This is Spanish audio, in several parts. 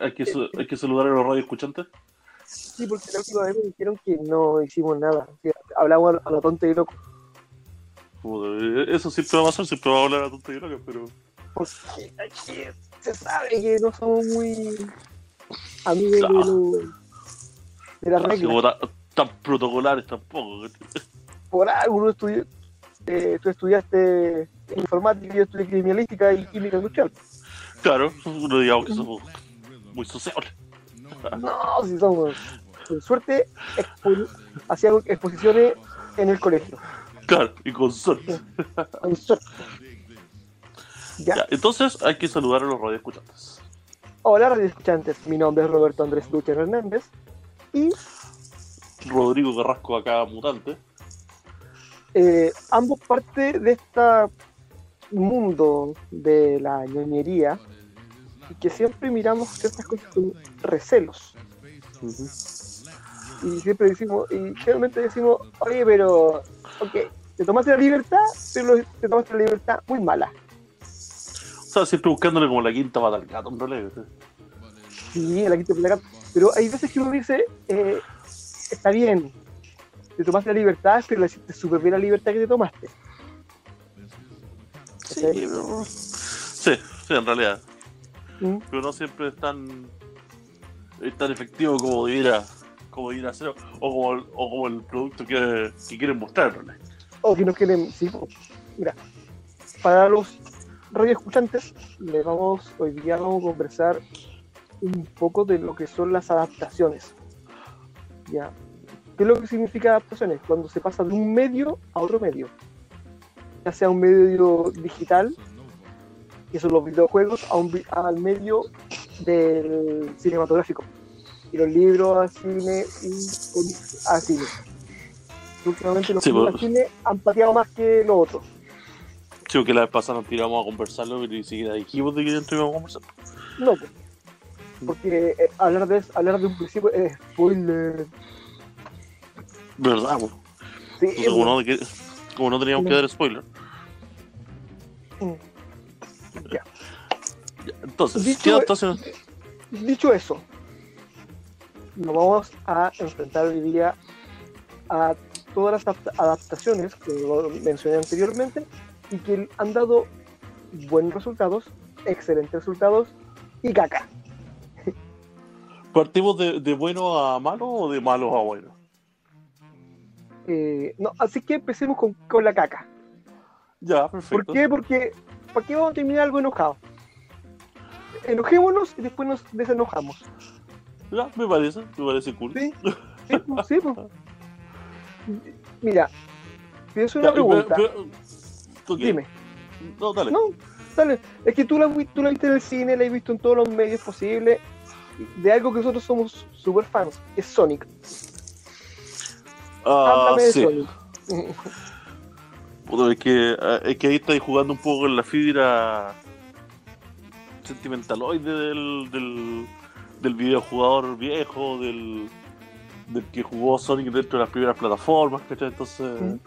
Hay que, hay que saludar a los radio escuchantes. Sí, porque la última vez me dijeron que no hicimos nada. O sea, hablamos a la tonta y loco. Eso siempre va a pasar, siempre va a hablar a tonta y loca, pero. Porque aquí se sabe que no somos muy amigos de, lo- de las reglas. tan, tan protocolares tampoco. Por algo estudió, eh, tú estudiaste informática y yo estudié criminalística y química industrial. Claro, no digamos que somos muy sociables. No, si somos. Con suerte, hacíamos exposiciones en el colegio. Claro, y con suerte. Con suerte. Ya. Ya, entonces hay que saludar a los radio escuchantes. Hola, radio escuchantes. Mi nombre es Roberto Andrés Lucha Hernández. Y Rodrigo Carrasco acá, mutante. eh, ambos parte de este mundo de la ñoñería y que siempre miramos ciertas cosas con recelos. Y siempre decimos, y generalmente decimos, oye, pero, ok, te tomaste la libertad, pero te tomaste la libertad muy mala. O sea, siempre buscándole como la quinta pata al gato, realidad. ¿cachai? Sí, la quinta placa. Pero hay veces que uno dice, eh, está bien, te tomaste la libertad, pero la hiciste súper bien la libertad que te tomaste. Sí, sí, sí, en realidad. ¿Mm? Pero no siempre es tan, es tan efectivo como debiera, como debiera ser, o como el, o como el producto que, que quieren mostrar. O que no quieren, sí, mira, para los radioescuchantes, les vamos, hoy día vamos a conversar un poco de lo que son las adaptaciones. ¿Ya? ¿Qué es lo que significa adaptaciones? Cuando se pasa de un medio a otro medio. Ya sea un medio digital, que son los videojuegos, a un al medio del cinematográfico. Y los libros a cine y cómics a cine. Últimamente los Sí, libros pues. a cine han pateado más que los otros. Sí, que la vez pasada nos tiramos a conversarlo, ni siquiera dijimos de que dentro íbamos a conversar. No, pues. porque eh, hablar, de, hablar de un principio es spoiler. ¿Verdad? Sí, Entonces, como no, como teníamos que dar spoiler. Ya. Entonces, Dicho- ¿qué adaptación? Dicho eso, nos vamos a enfrentar hoy día a todas las adapta- adaptaciones que lo mencioné anteriormente y que han dado buenos resultados, excelentes resultados y caca. ¿Partimos de, de bueno a malo o de malo a bueno? Eh, no, así que empecemos con, con la caca. Ya, ¿Por perfecto. qué? Porque ¿para qué vamos a terminar algo enojado? Enojémonos y después nos desenojamos. Ya, me parece, me parece cool. Sí, sí, pues, sí, pues. Mira, Ya, una pregunta. pero- pero- ok. Dime. No, dale. No, dale. Es que tú la, tú la viste en el cine, la has visto en todos los medios posibles de algo que nosotros somos super fans, es Sonic. Ah, Háblame de sí. Sonic. Puta, es, que, ah, es que ahí estáis jugando un poco con la fibra sentimentaloide del, del, del videojugador viejo, del, del que jugó Sonic dentro de las primeras plataformas, ¿cachai? Entonces.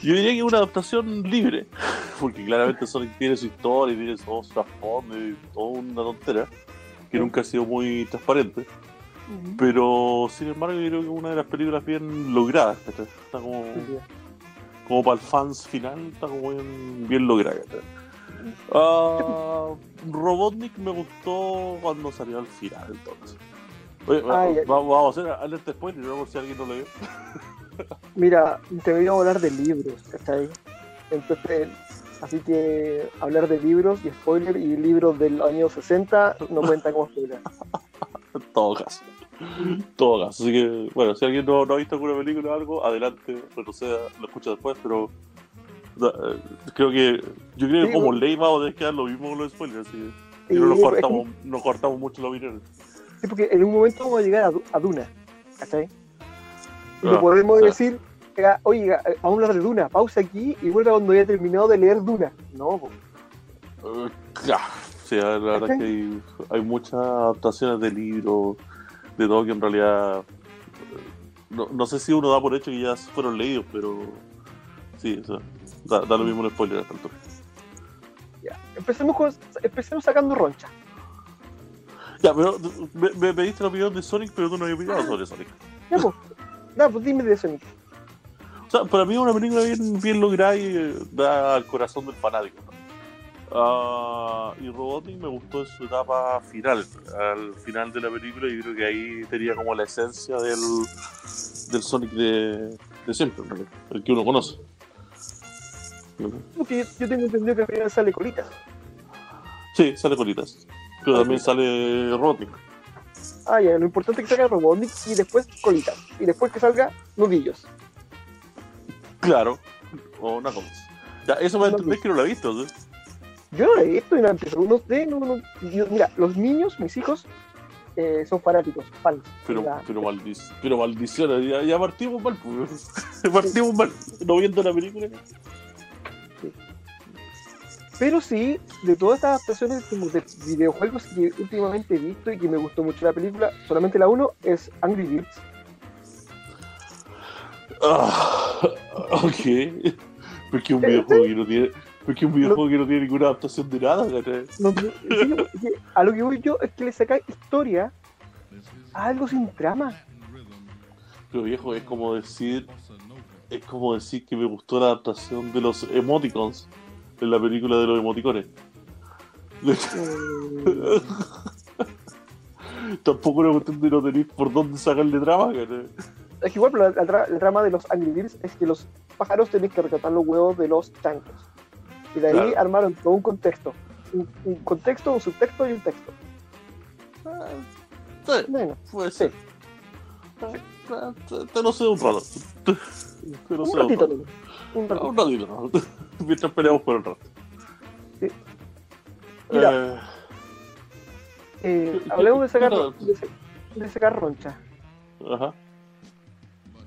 Yo diría que es una adaptación libre, porque claramente Sonic tiene su historia y tiene su trasfondo y toda una tontera que Sí. nunca ha sido muy transparente. Pero sin embargo, yo creo que es una de las películas bien logradas, ¿cachai? Está como, como para el fans final, está como bien, bien lograda. Ah, Robotnik me gustó cuando salió al final, entonces. Oye, Ah, ya. va- vamos a hacer alerta spoiler, ¿no? por si alguien no lo vio. Mira, te voy a hablar de libros, ¿cachai? Entonces, así que hablar de libros y spoiler y libros del año 60 no cuenta como spoiler. En todo caso. Todo caso. Así que, bueno, si alguien no, no ha visto alguna película o algo, adelante, retroceda, lo escucha después, pero eh, creo que, yo creo que Sí, como ley vamos a tener que dar lo mismo con los spoilers, así que no nos es cortamos, no cortamos mucho la opinión. Sí, porque en un momento vamos a llegar a, a Duna, ¿cachai? Y Ah, no podemos sí. decir, oye, eh, vamos a hablar de Duna, pausa aquí y vuelve cuando haya terminado de leer Duna. No, po. Eh, ya. Sí, la verdad es que hay, hay muchas adaptaciones de libros, de todo que en realidad. No, no sé si uno da por hecho que ya fueron leídos, pero sí, o sea, da, da lo mismo el spoiler a esta altura. Ya. Empecemos, con, empecemos sacando roncha. Ya, pero me, me pediste la opinión de Sonic, pero tú no habías opinado sobre Sonic. Ya, pues. Ya, pues dime de Sonic. O sea, para mí es una película bien, bien lograda y eh, da al corazón del fanático. ¿no? Ah, y Robotnik me gustó en su etapa final. Al final de la película, y creo que ahí tenía como la esencia del, del Sonic de, de siempre, ¿no? el que uno conoce. ¿no? Porque yo, yo tengo entendido que al final sale colitas. Sí, sale colitas. Pero también sale Robotnik. Ah, ya, lo importante es que salga Robotnik y después colitas. Y después que salga nudillos. Claro, o una cosa. Ya, eso me No, entendés que no lo he visto. ¿sí? Yo no lo he visto no empezó. No sé, no, no. yo- mira, los niños, mis hijos, eh, son fanáticos, fans. Pero, pero, maldic- pero maldición, ya, ya partimos mal, pues. partimos mal, no viendo la película. Pero sí, de todas estas adaptaciones como de videojuegos que últimamente he visto y que me gustó mucho la película, solamente la uno es Angry Birds. Ah, ok. Porque un videojuego que no tiene. Porque un videojuego que no tiene ninguna adaptación de nada. No, no, no, a lo que voy yo es que le saca historia a algo sin trama. Pero viejo, es como decir. Es como decir que me gustó la adaptación de los emoticons en la película de los emoticones. Eh, Tampoco era cuestión de no tener por dónde sacarle trama, ¿cachai? es igual pero la, la tra- la trama de los Angry Birds es que los pájaros tienen que rescatar los huevos de los chanchos. Y de ahí Claro. armaron todo un contexto. Un, un contexto, un subtexto y un texto. Ah, sí, Bueno, puede ser. Te, te- te lo sé un rato. Te, te lo un sé ratito, un rato. un ratito. Un ratito. Mientras peleamos por el rato. Sí. Mira. Eh, Eh, ¿Qué- hablemos de sacar, de, de sacar roncha. ajá.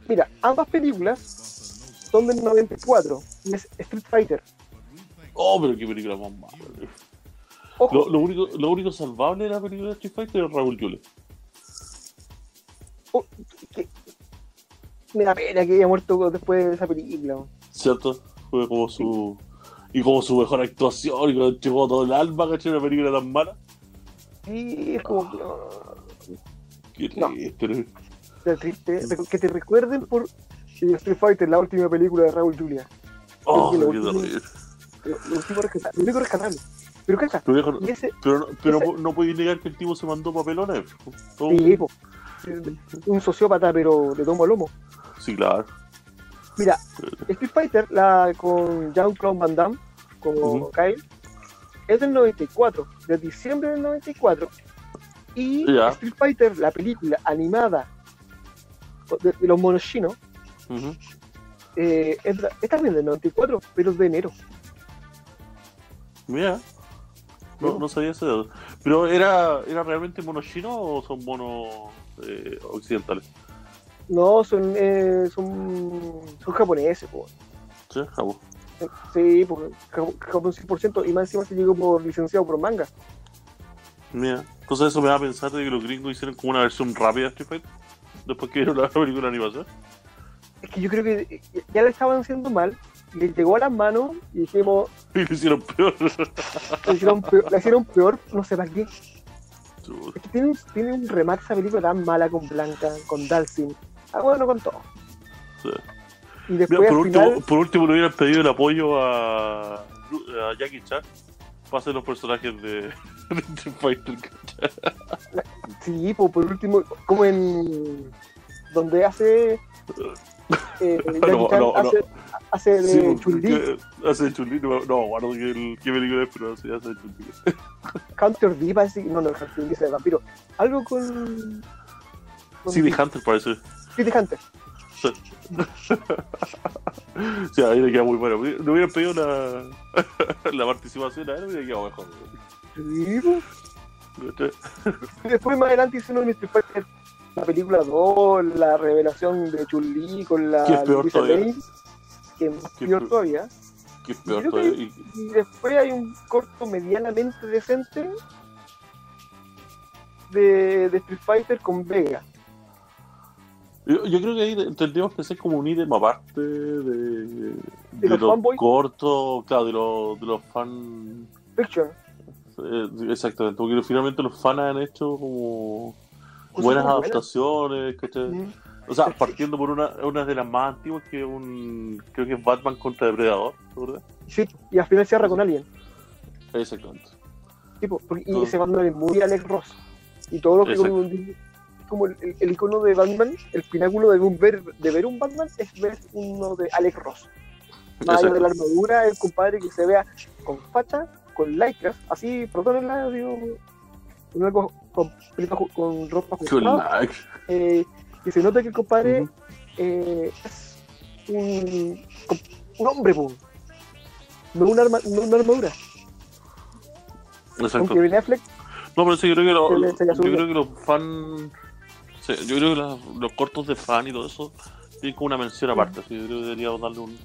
Mira, ambas películas son del 94 y es Street Fighter. Oh, pero qué película más mala. Lo, lo único, lo único salvable de la película de Street Fighter es Raúl Julia. que- me da pena que haya muerto después de esa película. ¿Cierto? Fue como su. Y como su mejor actuación, y cuando llegó todo el alma, ¿cachai? Una película tan mala. Sí, es como no, Qué triste, ¿no? triste. Que te recuerden por Street Fighter, la última película de Raúl Julia. Oh, qué terrible. Lo, lo rescatable. Pero cacha, Pero, viejo, y ese, pero, no- pero ese- no, no podéis negar que el tipo se mandó papelones. Sí, po, un sociópata, pero de tomo a lomo. sí, claro. Mira, Street Fighter, la con Jean-Claude Van Damme, como. Kyle, es del 94, de diciembre del 94. Y. Street Fighter, la película animada de, de los monos chinos, Ujú. eh, es, es también del 94, pero es de enero. Mira. No, no sabía ese dato. Pero ¿era, ¿era realmente mono chino o son monos eh, occidentales? No, son, eh, son, son japoneses, po. Sí, bueno. Sí, por, Japón 100%, y más encima se llegó por licenciado por manga. Mira. Entonces eso me da a pensar de que los gringos hicieron como una versión rápida de Street Fighter. Después que vieron la película de animación. Es que yo creo que ya le estaban haciendo mal, le llegó a las manos y dijimos, Y lo hicieron peor. la hicieron peor, hicieron peor, no sé para qué. Es que tiene un, tiene un remate esa película tan mala con Blanca, con Dalsin. Ah, bueno, con todo. Sí. Y después Mira, por, al último, final, por último le hubieran pedido el apoyo a, a Jackie Chan para hacer los personajes de, de Street Fighter. sí, po, por último, como en donde hace eh, Jackie No, hace, hace de Sí, porque Chun-Li, hace Chun-Li, no, no, guardo que el, qué película es, pero sí hace Chun-Li. Counter D, parece no, no, Counter D es de vampiro, algo con... con de Hunter parece. City Hunter. Sí. Sí, ahí le queda muy bueno. Le hubieran pedido la, la participación a él, hubiera quedado mejor. Sí. Y después más adelante hicieron en Street Fighter la película 2, la revelación de Chun-Li con la Que es peor todavía. Lane, que es peor peor. todavía. Que es peor Creo todavía. Y- Y después hay un corto medianamente decente de, de Street Fighter con Vega. Yo, yo creo que ahí tendríamos que hacer como un ítem aparte de, de, los los fanboys? cortos, claro, de los, de los fan. Fiction. Eh, exactamente, porque finalmente los fans han hecho como buenas adaptaciones, ¿cachai? O sea, partiendo por una, una de las más antiguas que un creo que es Batman contra Depredador, ¿verdad? Sí, y al final cierra con Alien. Exactamente. Tipo, porque- y Todo. ese Batman es muy Alex Ross. Y todo lo que como, el, el- el icono de Batman, el pináculo de, un ver, de ver un Batman es ver uno de Alex Ross. Más allá de la armadura, el compadre que se vea con facha, con lycras, así, perdónenla, digo, con, algo- con, ropa ajustada, eh, que se nota que el compadre eh, es un, un hombre, po. no una, arma, no una armadura. Exacto. Aunque Ben Affleck No, pero sí, yo creo que, lo- le- yo creo que los fans. sí, yo creo que los, los cortos de fan y todo eso tienen como una mención aparte. así, yo creo que deberíamos darle un,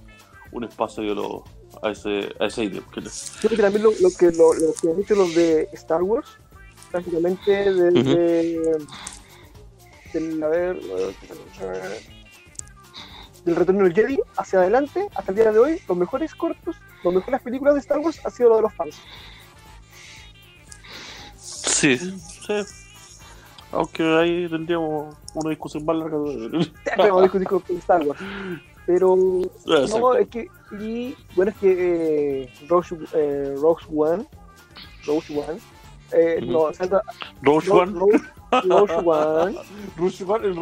un espacio yo lo- a ese a ese le- Creo que también lo, lo que lo, lo que han hecho los de Star Wars, prácticamente desde del, a ver, del retorno del Jedi hacia adelante, hasta el día de hoy, los mejores cortos, las mejores películas de Star Wars ha sido lo de los fans. Sí, sí. Aunque ahí tendríamos una discusión más larga. Tenemos discutir con Star Wars. Pero no, es que, y bueno, es que eh, Rogue, eh, Rogue One, Rogue One, eh, Ujú. no, Santa- Rogue Ro- One. Rogue, Rogue One, Rush One, el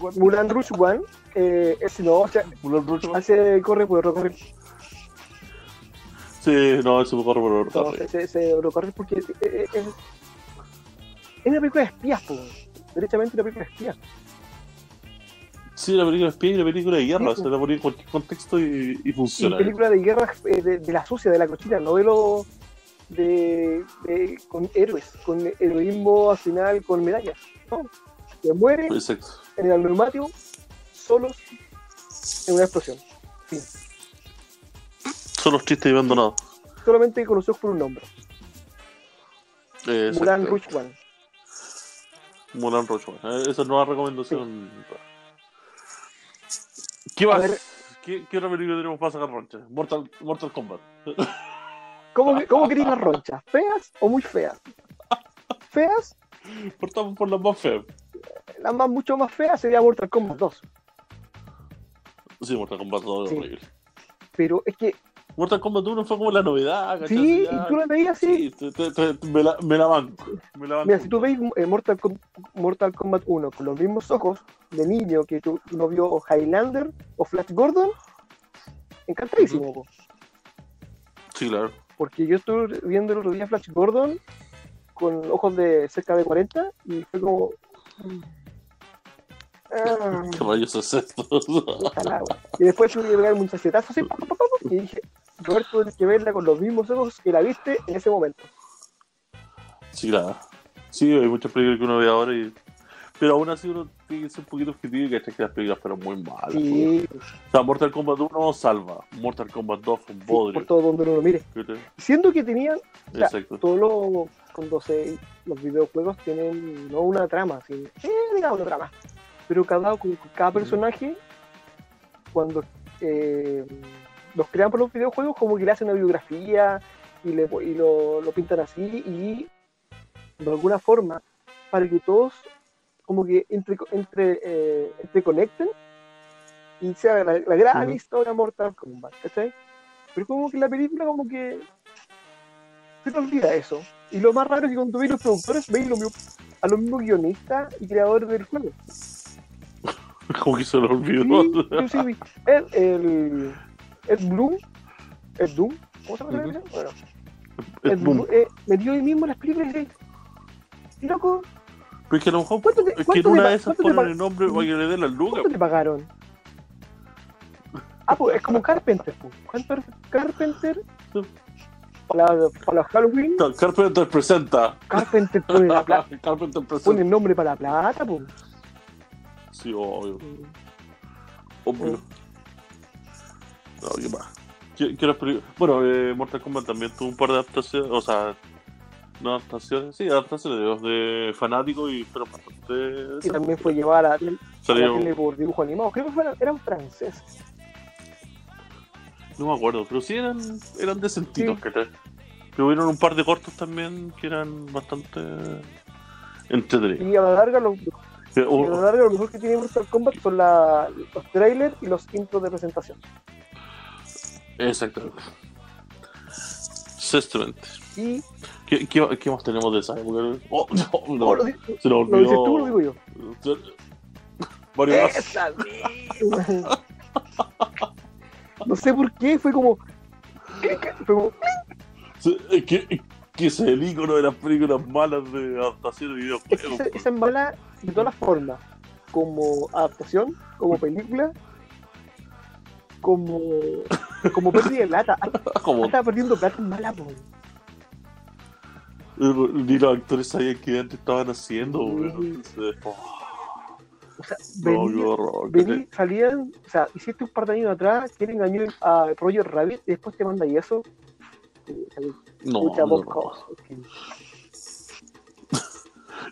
One. Mulan One, eh, es, no, o sea, Mulan Rush One. hace corre por recorrer, Sí, no, eso me corre por el no, se, se, porque es, es una película de espías, po, derechamente una película de espías. Sí, la película de espía y la película de guerra. Sí, se la ponía en cualquier contexto y, y Y funciona. película de guerra eh, de, de la sucia, de la cochina, no de lo de, de- con héroes, con heroísmo al final, con medallas. No, que mueren Exacto. en el neumático solos en una explosión. Son los tristes y abandonados. Solamente conocidos por un nombre. Mulan. Rouge One. Mulan Rouge One. Eh, esa es nueva recomendación. ¿Qué A más? ver. ¿Qué, ¿Qué otra película tenemos para sacar roncha? Mortal, Mortal Kombat. ¿Cómo, cómo queréis las ronchas? ¿Feas o muy feas? Feas, Partamos por las más feas. la más mucho más fea sería Mortal Kombat 2. Sí, Mortal Kombat 2 es horrible. Pero es que Mortal Kombat 1 fue como la novedad, ¿cachai? sí, y tú lo veías así. Sí, te- te- te- me, la, me la banco. Me la banco. Mira, si tú veis eh, Mortal, Com- Mortal Kombat 1 con los mismos ojos de niño que tú no vio Highlander o Flash Gordon, encantadísimo. Sí, claro. Porque yo estuve viendo el otro día Flash Gordon con ojos de cerca de 40 y fue como. ah, ¿Qué rayos es esto? y después tuve que pegar un chachetazo así, y dije, Roberto, tienes que verla con los mismos ojos que la viste en ese momento. sí, claro. Sí, hay muchas películas que uno ve ahora y... Pero aún así uno tiene que ser un poquito objetivo y que que las películas fueron muy malas. Sí, O sea, Mortal Kombat 1 salva. Mortal Kombat 2 fue un sí, bodrio. por todo donde uno lo mire. ¿Cachai? Siendo que tenían sea, Exacto. todos los cuando se los videojuegos tienen no una trama sino, eh, digamos una trama pero cada cada personaje cuando eh, los crean por los videojuegos como que le hacen una biografía y, le, y lo, lo pintan así y de alguna forma para que todos como que entre entre eh, entreconecten y sea la, la gran historia Mortal Kombat ¿cachai? pero como que la película como que se te olvida eso. Y lo más raro es que cuando veis los productores, veis lo a los mismos guionistas y creadores del juego. Como que se lo olvidó. Sí, yo sí vi. Ed, el, Ed Bloom, Ed Doom, ¿cómo se llama? la Ujú. película? Bueno, boom. Bloom eh, metió ahí mismo las películas y loco, Pero es que a lo mejor ¿cuánto te, es que en una de esas ponen el nombre para que le den las lucas. cuánto te pagaron? Ah, pues es como Carpenter, pues. Carpenter, Carpenter para, para los Halloween, Carpenter presenta. Carpenter pone, la pla- Carpenter pone presenta. el nombre para la plata, pues. Sí, obvio. Obvio. No, ¿qué más? ¿Qué, qué otras películas? Bueno, eh, Mortal Kombat también tuvo un par de adaptaciones, o sea, adaptaciones, sí, adaptaciones de, los de fanáticos y fueron bastante. Y también fue llevada a la, a la Salió- tele por dibujo animado. Creo que fueran, eran franceses. no me acuerdo, pero sí eran, eran decentitos, Sí. ¿cachai? Pero hubieron un par de cortos también que eran bastante entretenidos. Y a la larga, lo, Pero, y a la oh, larga lo mejor que tiene Mortal Kombat son la- los trailers y los intros de presentación. exactamente. Y ¿Qué, qué, qué más tenemos de esa época? Oh, no, no, oh, lo, se nos lo dices tú, olvidó. lo digo yo. Mario Bros. ¡Esa misma! No sé por qué, fue como. Fue como es que, es que es el icono de las películas malas de adaptación de es videojuegos. esa, esa es mala de todas las formas. Como adaptación, como película, como. Como pérdida de plata. Ah, Como Estaba perdiendo plata en mala, po. ni los actores sabían qué antes estaban haciendo, weón. Oh, O sea, no, venía- horror. salían, o sea, hiciste un par de años atrás, que engañó a Roger Rabbit y después te manda y eso. Eh, No, no, no.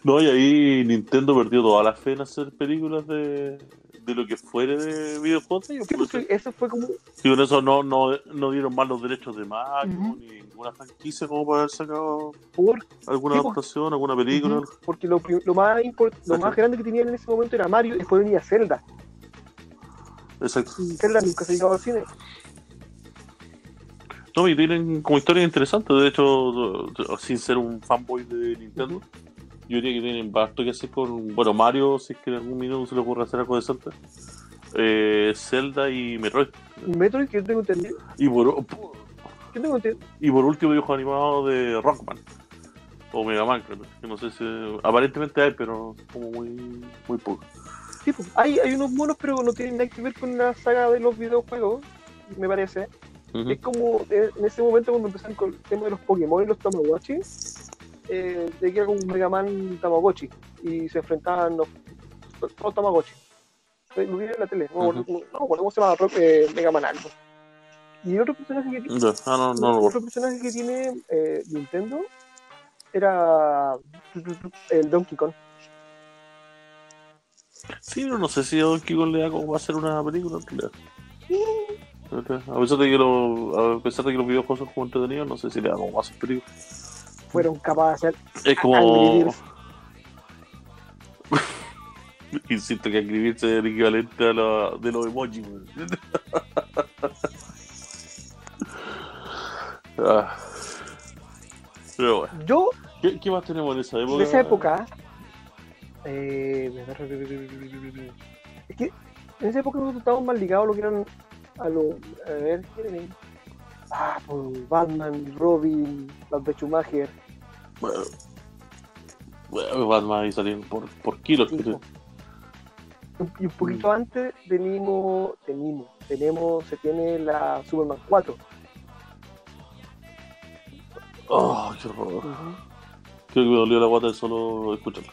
No, y ahí Nintendo perdió toda la fe en hacer películas de, de lo que fuere de videojuegos. de ellos, Sí, porque eso fue como. Y con eso no, no, no dieron más los derechos de Mario, ni ninguna franquicia como para haber sacado Por, alguna Sí, pues. adaptación, alguna película. Porque lo, más import- lo más grande que tenían en ese momento era Mario y después venía Zelda. Exacto. Y Zelda nunca se llegaba al cine. No, y tienen como historias interesantes. De hecho, sin ser un fanboy de Nintendo, yo diría que tienen bastante que hacer con, bueno, Mario, si es que en algún minuto se le ocurre hacer algo decente. Eh, Zelda y Metroid. Metroid, que yo tengo entendido. Y por, Yo tengo entendido. y por último, dibujo animado de Rockman. O Mega Man, creo. Que no sé si. Aparentemente hay, pero como muy, muy poco. Sí, pues, hay, hay unos monos, pero no tienen nada que ver con la saga de los videojuegos, me parece. Es como eh, en ese momento cuando empezaron con el tema de los Pokémon y los Tamagotchi, eh, de que era como un Mega Man Tamagotchi y se enfrentaban los, los Tamagotchi. Eh, Lo vi en la tele, no, Ujú. no, no, ¿cómo se llama? Eh, Mega Man algo. Y el otro personaje que tiene, Ya, ah, no, no, otro personaje que tiene eh, Nintendo era el Donkey Kong. Sí, pero no sé si a Donkey Kong le da como va a ser una película en realidad. A pesar de que lo, a pesar de que los videojuegos son como entretenidos, no sé si le da como más películas. Fueron capaces de hacer Es como. Insisto que escribirse es el equivalente a la, de los emojis. Ah. Pero bueno, Yo ¿qué, qué más tenemos en esa época? de esa época. eh, es que en esa época nosotros estábamos más ligados a lo que eran. A lo. A ver. Ah, pues Batman, Robin, las de Schumacher. Bueno, bueno, Batman ahí salieron por, por kilos. Po. Y un poquito antes tenemos, tenemos, tenemos, se tiene la Superman 4. Oh, qué horror. Creo que me dolió la guata de solo escucharlo.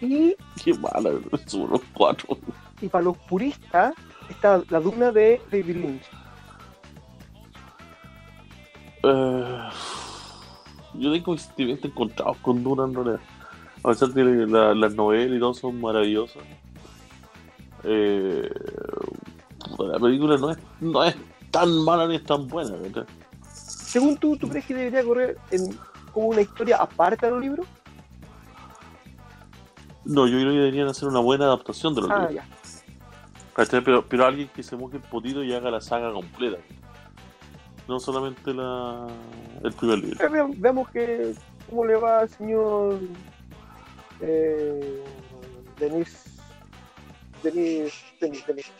Y, Qué mala, los cuatro. y para los puristas está la duna de David Lynch. Eh, yo tengo sentimientos encontrados con Duna en realidad. A pesar de que la- las novelas y todo son maravillosas. Eh, la película no es, no es tan mala ni es tan buena. ¿verdad? Según tú, ¿tú crees que debería correr en, como una historia aparte de los libros? No, yo creo que deberían hacer una buena adaptación de los Ah, libros. ya. ¿Cachai? Pero, pero alguien que se moje el potito y haga la saga completa. No solamente la, el primer libro. Ve- ve- Veamos que, cómo le va al señor eh, Denis. Denis. Denis. Denis.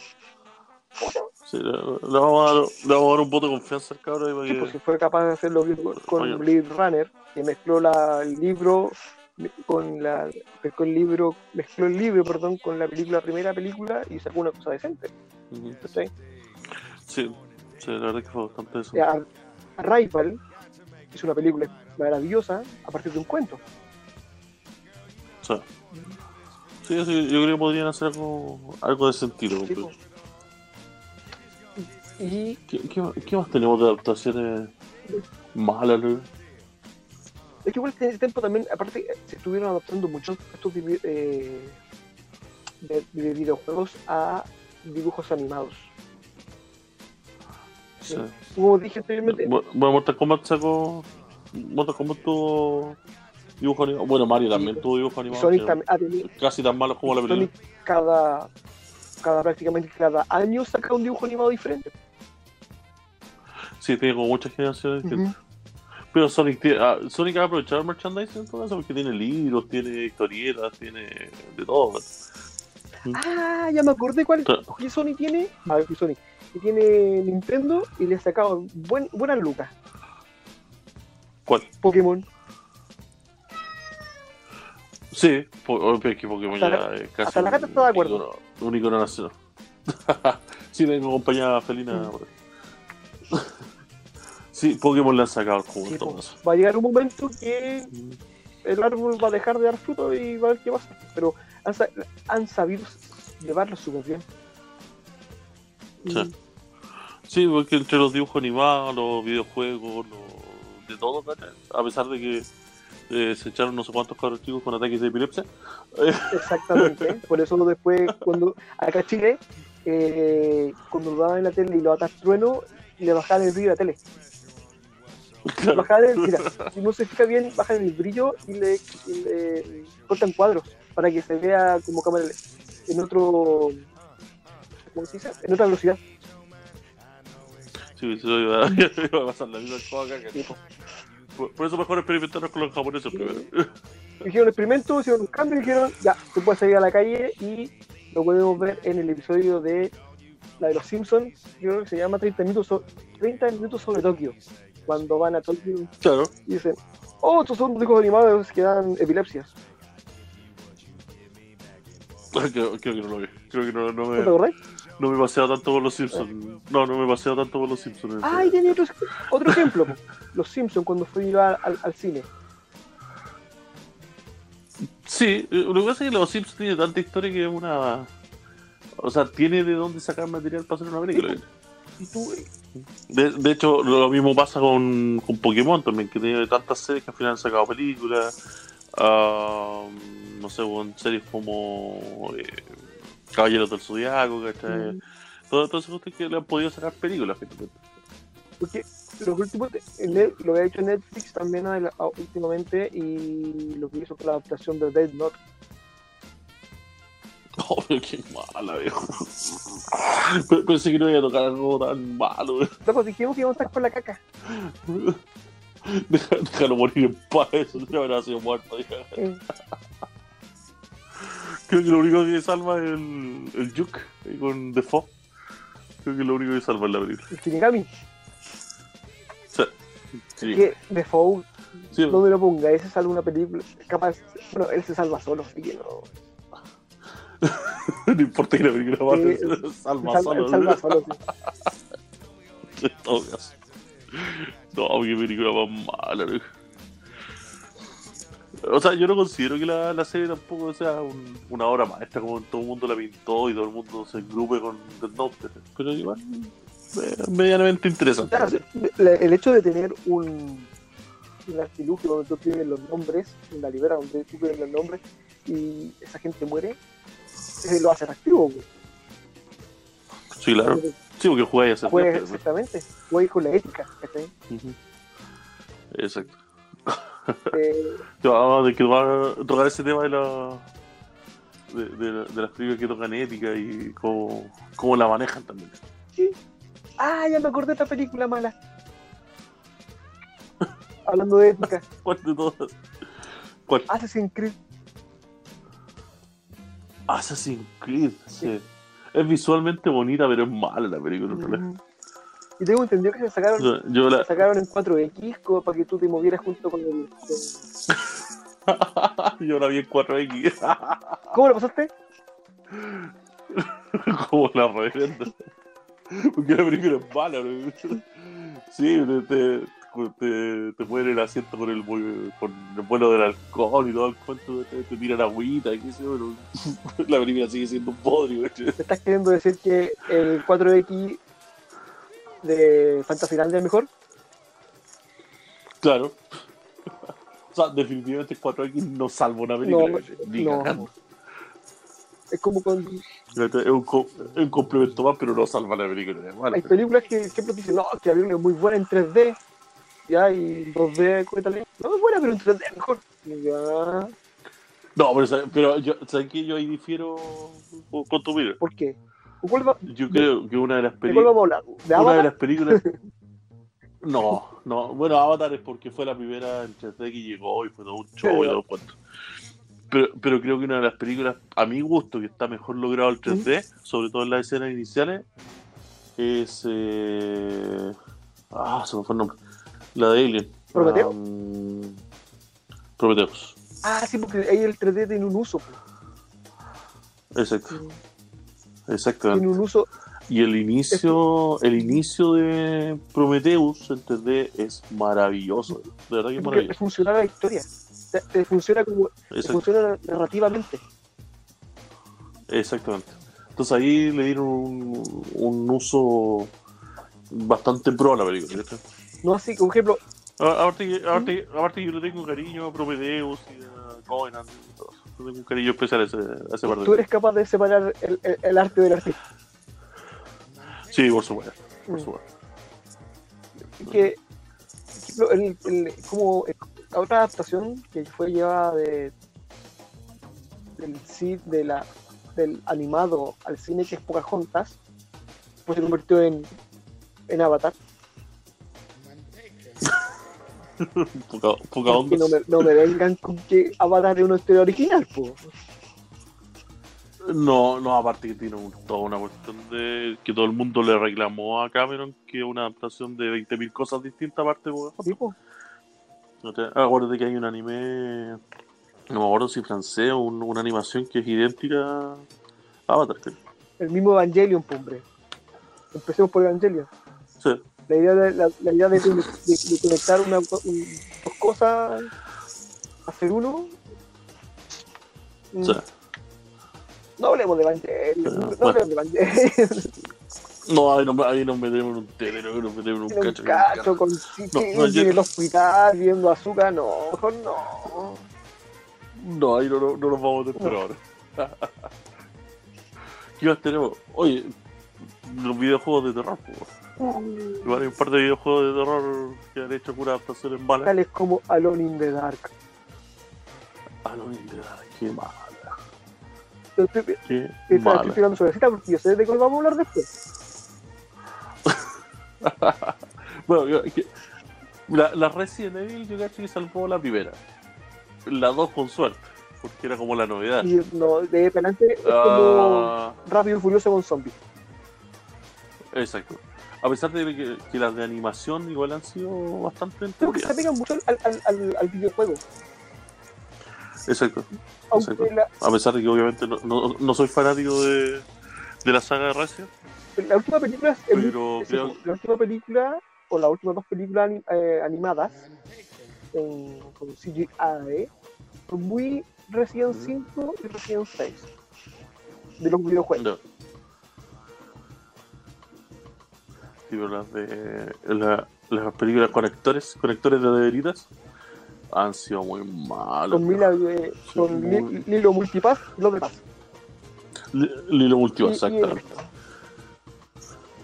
Sí, le, le vamos a dar, le vamos a dar un voto de confianza al cabrón. Sí, que- si fue capaz de hacerlo con, con. Blade Runner, que mezcló la, el libro con la mezcló el libro mezcló el libro perdón con la película primera película y sacó una cosa decente. ¿cachai? Sí, sí, la verdad que fue bastante eso. Ar- Arrival es una película maravillosa a partir de un cuento Sí. Sí, sí, yo creo que podrían hacer algo, algo de sentido. Sí, pues. y ¿Qué, qué, más- qué más tenemos de adaptaciones malas? Es que igual en ese tiempo también aparte eh, se estuvieron adaptando muchos estos eh, de, de videojuegos a dibujos animados Sí. Como dije anteriormente, Bu- Bueno, Mortal Kombat sacó. Mortal Kombat tuvo dibujo animado. Bueno, Mario Sí, también pues. tuvo dibujo animado. Sonic también ha tenido, Casi tan malos como la película. Sonic cada, cada prácticamente cada año saca un dibujo animado diferente. Sí, tiene como muchas generaciones distintas. Pero Sonic, tiene, ah, Sonic ha aprovechado el merchandising en todo eso porque tiene libros, tiene historietas, tiene de todo. Ah, ya me acordé cuál que Sony tiene. A ver, Sony. Que tiene Nintendo y le ha sacado buen, buenas lucas. ¿Cuál? Pokémon. Sí, po- oh, es que Pokémon Hasta ya la- es casi hasta la gata está de acuerdo. Un icono, un icono nacional. sí, tengo compañía felina. Sí, Pokémon le han sacado como Sí, todo po. eso. Va a llegar un momento que el árbol va a dejar de dar fruto y va a ver qué pasa. Pero han, sa- han sabido llevarlo súper bien. Sí. Sí, porque entre los dibujos animados, los videojuegos, los- de todo, a pesar de que eh, se echaron no sé cuántos cabros chicos con ataques de epilepsia. Exactamente. Por eso después, cuando acá en Chile, eh, cuando lo daban en la tele y lo atas trueno, le bajaban el brillo de la tele. Claro. Bajaban el, mira, si no se fija bien, bajan el brillo y le, y le cortan cuadros para que se vea como cámara en otro. ¿Cómo se dice? En otra velocidad. Sí, eso iba, iba a pasar la misma cosa. Sí, po. Por, por eso mejor experimentar con los japoneses primero. Hicieron experimento, hicieron un cambio y dijeron, ya, se puede salir a la calle y lo podemos ver en el episodio de la de los Simpsons, yo creo que se llama 30 minutos, so- 30 minutos sobre Tokio, cuando van a Tokio Claro. y dicen, oh, estos son dibujos animados que dan epilepsias. Creo, creo que no lo vi. Creo que no, no ¿No te me, acordás? no me paseado tanto por los Simpsons. No, no me he paseado tanto por los Simpsons. Ah, y tenía otro, otro ejemplo, los Simpsons cuando fui a- al, al cine. Sí, eh, lo que pasa es que los Simpsons tiene tanta historia que es una. O sea, tiene de dónde sacar material para hacer una película. De, de hecho, lo mismo pasa con, con Pokémon también, que tiene tantas series que al final han sacado películas. ah, no sé, con series como eh, Caballeros del Zodiaco, ¿cachai? mm, Todo, todo eso que le han podido sacar películas, porque los últimos, lo que ha hecho Netflix también últimamente y lo que hizo con la adaptación de Dead Note. Oh, pero qué mala, viejo. Pe- Pensé que no iba a tocar algo tan malo, viejo. Loco, dijimos que íbamos a estar con la caca. Deja- Déjalo morir en paz, eso no habrá sido muerto. hija. Eh, Creo que lo único que salva es el, el Juke ahí con Defoe. Creo que es lo único que salva en la película. el Shinigami. O sea, sí, Que Defoe, sí, donde lo ponga, ese salva una película. Es capaz, bueno, él se salva solo, así que no. no importa que la película mate, Sí, salva, salva, solo. salva solo, sí. En. No, qué película más mala. O sea, yo no considero que la, la serie tampoco sea un- una obra maestra como todo el mundo la pintó y todo el mundo se engrupe con Death Note, pero igual medianamente interesante. Claro, la- el hecho de tener un, un artilugio donde tú escribes los nombres, una libera donde tú escribes los nombres y esa gente muere, eh, lo hace atractivo. güey. Sí, claro. Sí, porque jugáis a ser Juegas jefe, pues. exactamente, juegas con la ética. Exacto. Eh, Ya, Vamos a tocar ese tema de la de, de, de las películas que tocan ética y cómo, cómo la manejan también. sí. Ah, ya me acordé de esta película mala. Hablando de ética, ¿Cuál de todas? ¿Cuál? Assassin's Creed. Assassin's Creed, sí. Es visualmente bonita, pero es mala la película. Mm. Y tengo entendido que se sacaron, yo la. se sacaron en 4X como para que tú te movieras junto con el. yo la vi en 4X. ¿Cómo lo pasaste? como la revenda. Porque la película es mala, bro. Sí, te, te, te, ponen el asiento con el, con el vuelo del alcohol y todo el cuento, te, te tiran agüita, y qué sé yo, pero la película sigue siendo un podrio, güey. ¿Me estás queriendo decir que el 4X de Fantasyland es mejor? Claro. O sea, definitivamente el 4X no salva una película, No, ni no. Es como con. Es un, co- es un complemento más, pero no salva la película. Hay películas que siempre dicen, no, que la película es muy buena en 3D. Ya, y 2D, cuéntale. No es buena, pero en 3D es mejor. Ya. No, pero, pero yo, ¿sabes qué? Yo ahí difiero con tu opinión. ¿Por qué? ¿De cuál, va- Yo creo que una de las películas. Una de las películas. No, no. Bueno, Avatar es porque fue la primera en 3D que llegó y fue todo un show y todo cuanto. Pero, pero creo que una de las películas, a mi gusto, que está mejor logrado el 3D, sobre todo en las escenas iniciales, es. Eh... Ah, se me fue el nombre. La de Alien. ¿Prometeo? Um, Prometheus. Ah, sí, porque ahí el 3D tiene un uso. po. Exacto, exactamente. Tiene un uso. Y el inicio, el inicio de Prometheus en 3D es maravilloso. De verdad que es maravilloso. funciona la historia. Te, te funciona como. te funciona narrativamente. exactamente. Entonces ahí le dieron un, un uso bastante pro a la película. ¿cachai? No así, por ejemplo, Aparte, yo le tengo cariño a Prometheus y a Covenant. y todo eso. Le tengo un cariño especial a ese, a ese par de tú eres capaz de separar el, el- el arte del artista. Sí, por supuesto. Por Mm. supuesto. que el, el- como eh, la otra adaptación que fue llevada de del de la del animado al cine que es Pocahontas pues se convirtió en en Avatar Poca, onda. no me, no me vengan con que Avatar es una historia original po. No, no, aparte que tiene un- toda una cuestión de que todo el mundo le reclamó a Cameron que es una adaptación de 20.000 cosas distintas aparte. Sí, po. No te- Acuérdate que hay un anime, no me acuerdo si francés o un- una animación que es idéntica a Avatar. creo. el mismo Evangelion po, hombre empecemos por Evangelion Sí, la idea de, la, la idea de, de- de conectar una, un- dos cosas hacer uno mm, sí. No hablemos de Evangelion, Pero, no bueno. hablemos de Evangelion. No, ahí nos, ahí nos metemos en un telero, nos metemos en un Tiene un cacho. cacho con No, no, en yo- el hospital viendo azúcar, no, mejor no. No, ahí no, no, no nos vamos a meter ahora. ¿Qué más tenemos? Oye, los videojuegos de terror. po. Igual hay un par de videojuegos de terror que han hecho pura adaptaciones malas. Tales como Alone in the Dark. Ah, no, mira, qué mala. Estoy, estoy- Qué estoy tirando suavecita porque yo sé de cuál vamos a hablar después. Bueno, yo- que- la, la Resident Evil yo cacho que salvó la primera. La 2 con suerte, porque era como la novedad. Y no, de adelante es como Ah, Rápido y Furioso con zombies. exacto. A pesar de que, que las de animación igual han sido bastante que se apegan mucho al, al, al, al videojuego. Exacto. Exacto. la, A pesar de que obviamente no, no, no soy fanático de, de la saga de Resident, la última película es muy- pero sí, creo la última película o las últimas dos películas eh, animadas en, con CGI son muy Resident Ujú. 5 y Resident 6 de los videojuegos. No. Las de la- las películas conectores, conectores de veritas han sido muy malas. Con, Mila, eh, con muy- Lilo Multipass. Li- Lilo Multipass, exactamente.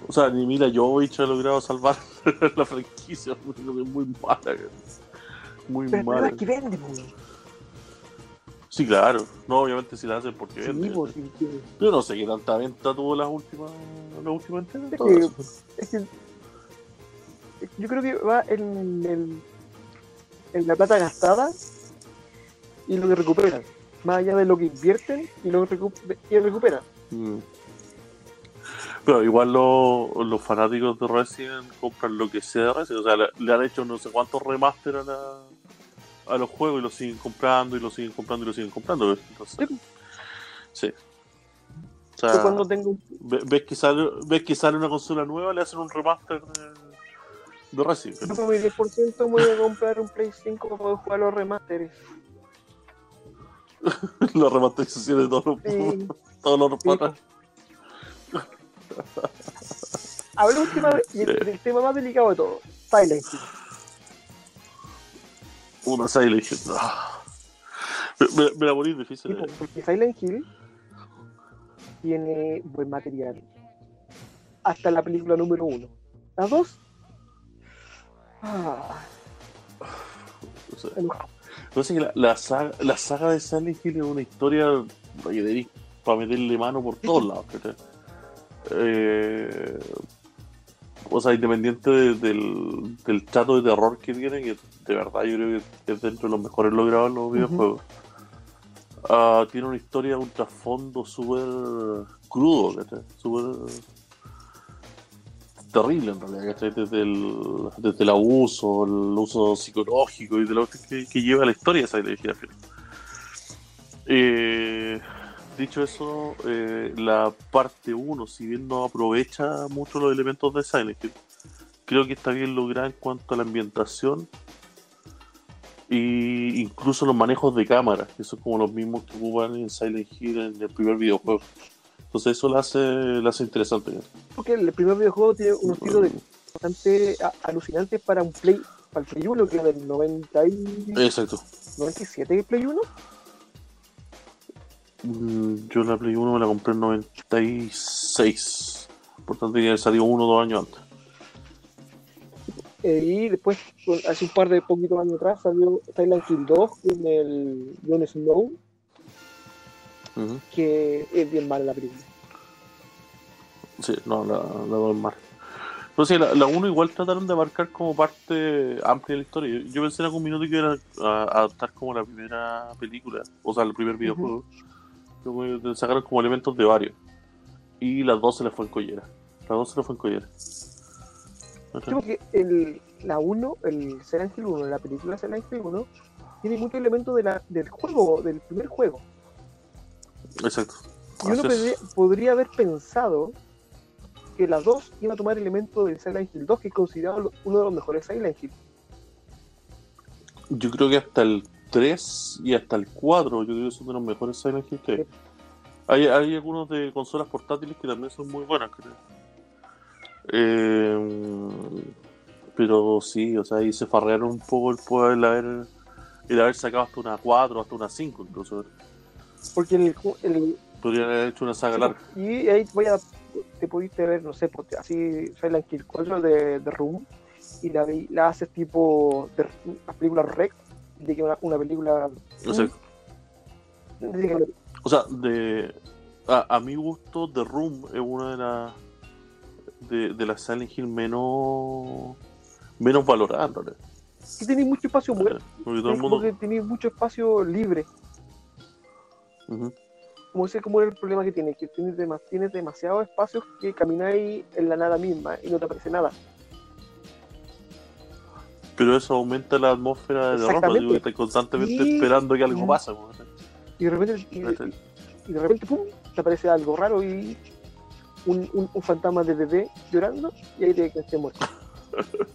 O sea, ni Mila Jovovich ha logrado salvar la franquicia, es muy mala. Muy Pero mala. es que vende. Sí, claro. No, obviamente si la hacen porque Sí, vende. po, sí, sí. Yo no sé qué tanta venta tuvo las últimas, las últimas. Es que- eso. Es que, es que yo creo que va en, el, en la plata gastada y lo que recuperan. Más allá de lo que invierten y lo que recuperan. Mm. Pero igual lo- los fanáticos de Resident compran lo que sea de Resident. O sea, le, le han hecho no sé cuántos remaster a, la- a los juegos y los siguen comprando y los siguen comprando y los siguen comprando. Entonces, sí. O sea, Yo cuando tengo ve- ves, que sale, ves que sale una consola nueva, le hacen un remaster de, de Resident. yo con mi 10% me voy a comprar un Play 5 para poder jugar los remasteres. Las remasterizaciones de todos los, Sí. todos los Sí. Hablemos tema del tema más delicado de todo. Silent Hill. Una Silent Hill. Ah. Me, me, me la morí difícil. Tipo, eh. porque Silent Hill tiene buen material. Hasta la película número uno. Las dos. Ah, O sea, enojado. no sé que la, la saga, la saga de Silent Hill es una historia para meterle mano por todos lados. Eh, o sea, independiente de- del, del trato de terror que tiene, que de verdad yo creo que es dentro de los mejores logrados en los videojuegos. Ah, tiene una historia, un trasfondo súper crudo. Súper terrible en realidad, ¿cachai? Desde el, desde el abuso, el uso psicológico y de lo que, que lleva la historia al final. Eh, dicho eso, eh, la parte 1, si bien no aprovecha mucho los elementos de Silent Hill, creo que está bien lograda en cuanto a la ambientación y incluso los manejos de cámara, que son como los mismos que ocupan en Silent Hill en el primer videojuego. Entonces eso lo hace, lo hace interesante. Porque el primer videojuego tiene unos tiros de bastante alucinantes para un Play, para el Play 1, que era del 90 y... Exacto. 97 el Play 1. Mm, Yo la Play 1 me la compré en 96. Por tanto, ya salió uno o dos años antes. Eh, y después, hace un par de poquitos años atrás, salió Silent Hill 2 con el Jon Snow, que es bien mala la película. Sí, no, la, la dos es mal. Pero sí, la, la 1 igual trataron de abarcar como parte amplia de la historia. Yo, yo pensé en algún minuto que era a- adaptar como la primera película, o sea, el primer videojuego. Que sacaron como elementos de varios. Y las dos se les fue en collera. Las dos se les fue en collera. Sí, porque el, la 1, el Silent Hill 1, la película Silent Hill 1, tiene muchos elementos de la, del juego, del primer juego. Exacto. Y uno podría, podría haber pensado que las dos iban a tomar elementos del Silent Hill 2, que es considerado uno de los mejores Silent Hill. Yo creo que hasta el 3 y hasta el 4, yo creo que son de los mejores Silent Hill que hay. Hay, hay algunos de consolas portátiles que también son muy buenas, creo. Eh, pero sí, o sea, ahí se farrearon un poco el poder haber, el haber sacado hasta una 4, hasta una 5 incluso. Porque el, el, Podrían haber hecho una saga larga. y ahí voy a, te pudiste ver, no sé, así Silent Hill 4 de, de Room, y la, la haces tipo de la película Rec, de que una, una película. O sea, de que- o sea, de, a, a mi gusto, The Room es una de las de, de las Silent Hill menos menos realidad. que tenéis mucho espacio muerto, Porque todo el mundo... que tenéis mucho espacio libre. Como ese como era el problema que tiene, que tienes, tienes demasiados espacios que camináis en la nada misma y no te aparece nada. Pero eso aumenta la atmósfera de terror, Exactamente. digo estás constantemente Y- esperando que algo pase. pues. Y de repente, y, y- de repente pum, te aparece algo raro y un, un, un fantasma de bebé llorando y ahí te quedaste muerto.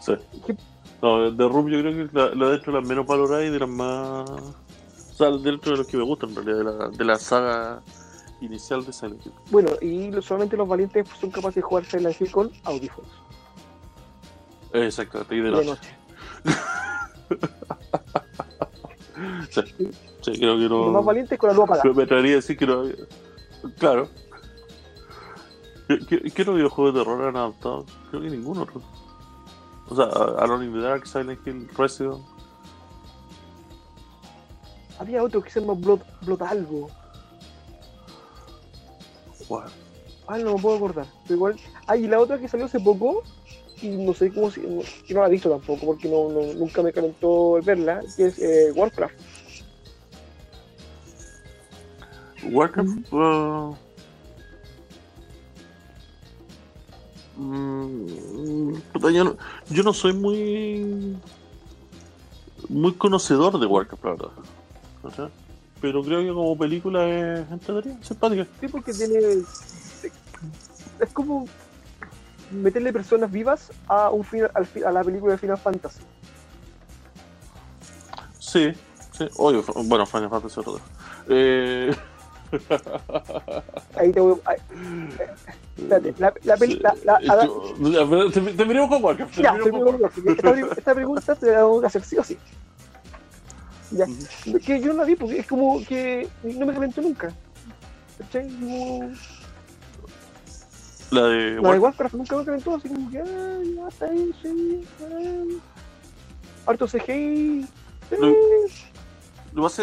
Sí. No, The Room yo creo que es la, la de las menos valoradas y de las más... O sea, dentro de los que me gustan en realidad, de la, de la saga inicial de Silent Hill. Bueno, y solamente los valientes son capaces de jugar Silent Hill con audífonos Exactamente, y de de noche. noche. Sí, sí, creo que Y los más no... valientes con la luz apagada. Me, atrevería a decir que no... Claro. ¿Qué, qué, qué videojuegos de terror han adaptado? Creo que ninguno otro. O sea, Alone in the Dark, Silent Hill, Resident... Había otro que se llama Blood, Blood algo. Bueno, Ah, no me puedo acordar. Pero igual. Ah, y la otra que salió hace poco, y no sé cómo se. no- Yo no la he visto tampoco, porque no, no- nunca me calentó verla, que es eh, Warcraft. Warcraft. uh, mm, puta, yo, no, yo no soy muy. muy conocedor de Warcraft, la verdad. O sea, pero creo que como película es entretenida, simpática. Sí, porque tiene. Es como meterle personas vivas a un final, al a la película de Final Fantasy. Sí, sí. Oye, bueno, Final Fantasy otro. Eh, Ahí te voy. ahí- eh, espérate, la, la, peli- sí, la, la- la- yo- ya, pero te- terminemos con Warcraft. Ya, con esta, pre- esta pregunta te la tengo que hacer sí o sí. Ya. Que yo no la vi porque es como que no me calentó nunca. ¿Cachai? La de La de Warcraft. Warcraft nunca me calentó, así como que, ya está ahí, sí. Harto CGI. sí. Lo- Lo que pasa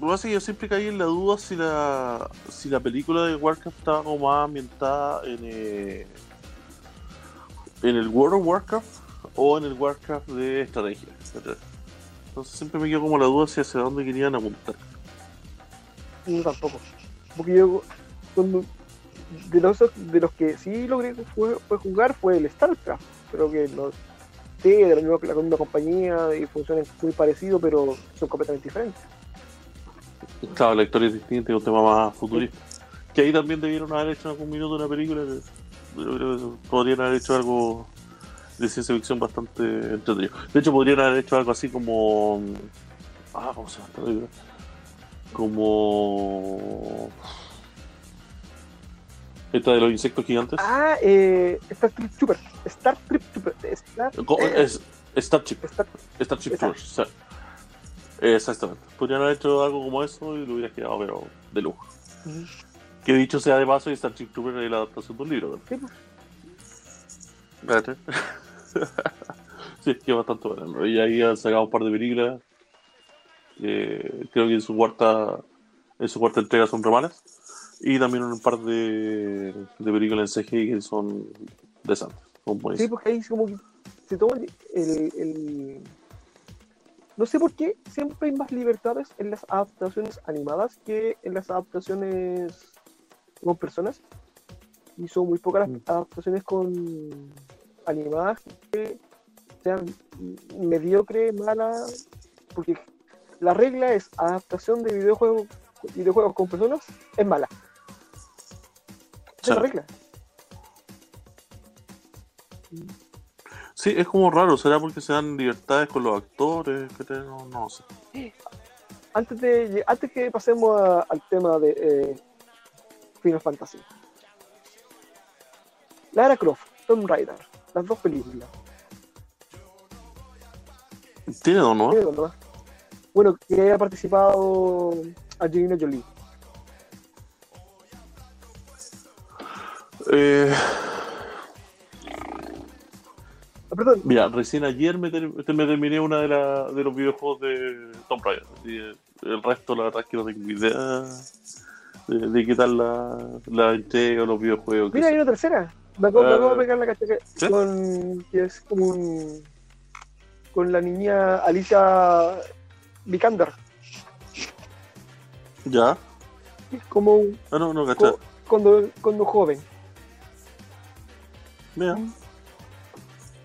lo es que yo siempre caí en la duda si la si la película de Warcraft estaba como más ambientada en eh, en el World of Warcraft o en el Warcraft de estrategia. ¿cachai? Entonces siempre me quedó como la duda si hacia dónde querían apuntar. No, tampoco. Porque yo, cuando, de los, de los que sí logré fue, fue jugar fue el StarCraft. Pero que no. Sí, de la misma, la misma compañía y funcionan muy parecidos, pero son completamente diferentes. Claro, la historia es distinta y un tema más futurista. Que ahí también debieron haber hecho en algún minuto una película. que yo creo que podrían haber hecho algo de ciencia ficción bastante entretenido. De hecho, podrían haber hecho algo así como. Ah, ¿cómo se llama esta película? Como. Esta de los insectos gigantes. Ah, eh, Star Trek Trooper. Star Trek Trooper. Star, eh, es, Starship. Star- Starship. Troopers. Exactamente. Podrían haber hecho algo como eso y lo hubiera quedado, pero de lujo. Que dicho sea de paso, Starship Troopers es la adaptación de un libro. pues. Fíjate. sí, que es bastante bueno. Y ahí han sacado un par de películas. Eh, creo que en su cuarta en su cuarta entrega son remalas. Y también un par de, de películas en CGI que son decentes. Son Sí, porque ahí como que se toma el, el- el- No sé por qué siempre hay más libertades en las adaptaciones animadas que en las adaptaciones con personas. Y son muy pocas Mm. las adaptaciones con animadas que sean mediocre, malas. Porque la regla es adaptación de videojuegos, videojuegos con personas es mala. Esa Sí. regla. Sí, es como raro. ¿Será porque se dan libertades con los actores? Que no, no sé. antes de antes que pasemos a- al tema de eh, Final Fantasy Lara Croft Tomb Raider las dos películas ¿Tiene o no? ¿Qué onda más? bueno que haya participado Angelina Jolie Eh, perdón mira, recién ayer me, ter- me terminé una de, la- de los videojuegos de Tomb Raider. Y el, resto, la verdad, es que no tengo idea de, de qué tal la, la entrega o los videojuegos. mira hay sea. una tercera me acabo, me Ah. acabo de pegar la cachaca ¿Sí? con que es como un con la niña Alicia Vikander ¿Ya? es como un- Ah, no, no, cachai. cuando cuando joven Mira.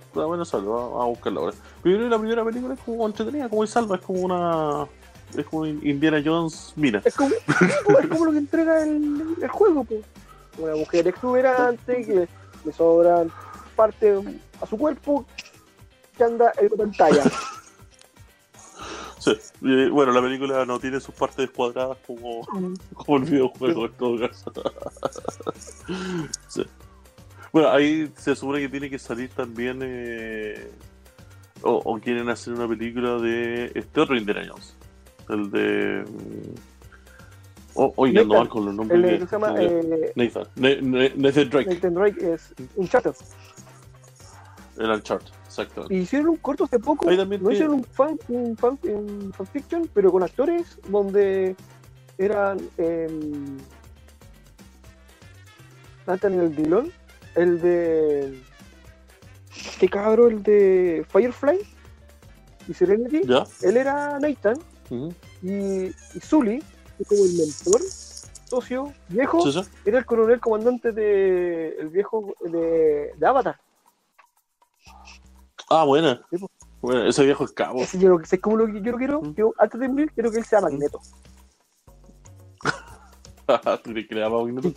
Está bueno, salva. Vamos a buscarla ahora. Pero yo creo que la primera película es como entretenida, como el salva, es como una. Es como Indiana Jones Mina. Es como, es como lo que entrega el, el juego, pues. Una mujer exuberante que le sobran parte a su cuerpo que anda en la pantalla. Sí. Y, bueno, la película no tiene sus partes cuadradas como, como el videojuego en todo caso. Sí. Bueno, ahí se supone que tiene que salir también. eh, o, o quieren hacer una película de este otro Indiana Jones. El de. mm, Oh, ando Nathan, mal con los nombres. El de- que se llama de- eh, Nathan. Na- Na- Nathan Drake. Nathan Drake es un chato. El Uncharted. Y hicieron un corto hace poco. Ahí también No tiene- hicieron un fan, un fan, un fanfiction, pero con actores donde eran em, Nathaniel Dillon, el de. ¿Qué cabro? El de Firefly y Serenity. ¿Ya? Él era Nathan y, y Sully, que es como el mentor, socio, viejo, Sí, sí. era el coronel comandante de el viejo de, de Avatar. Ah, buena. Sí. Bueno, ese viejo es cabo. Ese yo sé como lo que yo lo quiero, Mm. yo antes de morir quiero que él sea Magneto. ¿Tú crees que le Magneto?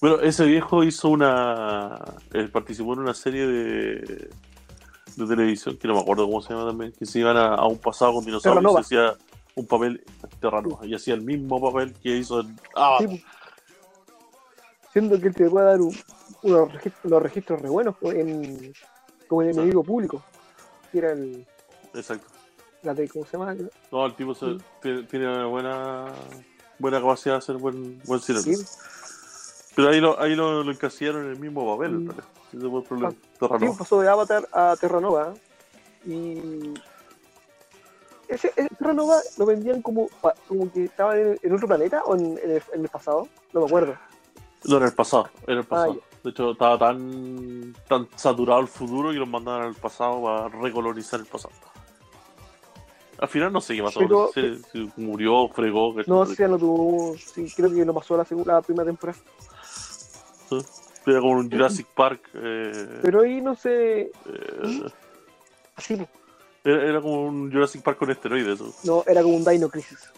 Bueno, ese viejo hizo una. él participó en una serie de. de televisión, que no me acuerdo cómo se llama también, que se iban a, a un pasado con dinosaurios y hacía un papel terrano y hacía el mismo papel que hizo en. ¡Ah! Sí, po. Siendo que él te puede dar un- unos, registros, unos registros re buenos po, en, como en Sí. enemigo público. Que era el, Exacto. la de, ¿cómo se llama? No, el tipo se- tiene, tiene una buena. buena capacidad de hacer buen, buen cine. Sí. Pero ahí lo, ahí lo, lo encasillaron en el mismo papel, Mm. Ese fue el problema. Sí, Terranova. pasó de Avatar a Terranova. Y. Ese, ese Terranova lo vendían como, como que estaba en, en otro planeta o en, en el, en el pasado. No me acuerdo. No, en el pasado, en el pasado. Ah, de hecho, estaba tan, tan saturado el futuro que los mandaban al pasado para recolonizar el pasado. Al final no sé qué pasó. Pero- si, si murió, fregó. No ya lo tuvo. Sí, creo que lo pasó la, segunda, la primera temporada. Era como un Jurassic Park. eh, Pero ahí no sé. eh, era, era como un Jurassic Park con esteroides. ¿no? no, era como un Dino Crisis.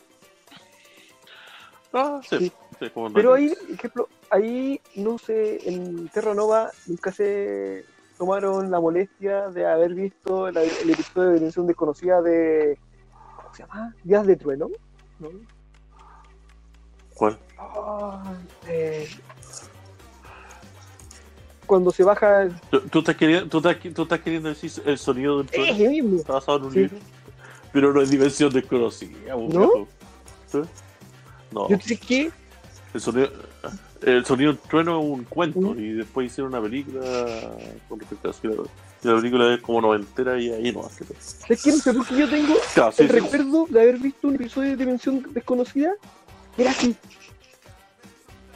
Ah, sí. Sí. sí, como un Pero Dino ahí, ejemplo, ahí, no sé, en Terra Nova nunca se tomaron la molestia de haber visto el, el episodio de Dimensión Desconocida de. ¿Cómo se llama? Días de Trueno. ¿no? ¿Cuál? Ah, eh, cuando se baja. el- ¿Tú, tú estás queriendo, tú, estás, tú estás queriendo decir el sonido del trueno? ¡Ese mismo! Está basado en un Sí. libro. Pero no es dimensión desconocida. ¿No? ¿Sí? No. Yo sé que. El sonido, el sonido del trueno es un cuento Mm. y después hicieron una película con respecto a eso. Y la película es como noventera y ahí no hace. Es que no qué yo tengo Claro, sí, el sí. recuerdo de haber visto un episodio de Dimensión Desconocida. que Era así.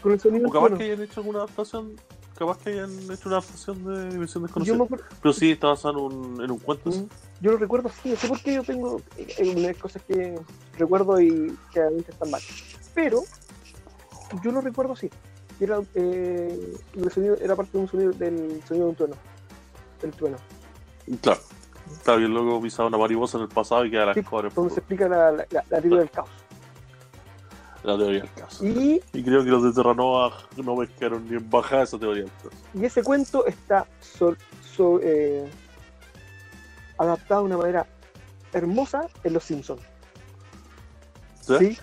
Con el sonido O capaz que hayan hecho alguna adaptación, capaz que hayan hecho una adaptación de Dimensión Desconocida. me Pero sí, está basado en un, en un cuento. sí. Mm, yo lo recuerdo así, no sé por qué yo tengo eh, unas cosas que recuerdo y que realmente están mal. Pero yo lo recuerdo así. Era, eh, el sonido, era parte de un sonido del sonido de un trueno. Del trueno. Claro. Está bien, luego pisaba una mariposa en el pasado y queda la Sí, el Donde se futuro. explica la, la, la- la teoría del caos. La teoría del caso. Y, Y creo que los de Terranova no pescaron ni en bajada esa teoría del caso. y ese cuento está so- eh, adaptado de una manera hermosa en Los Simpsons. ¿Sí? Sí.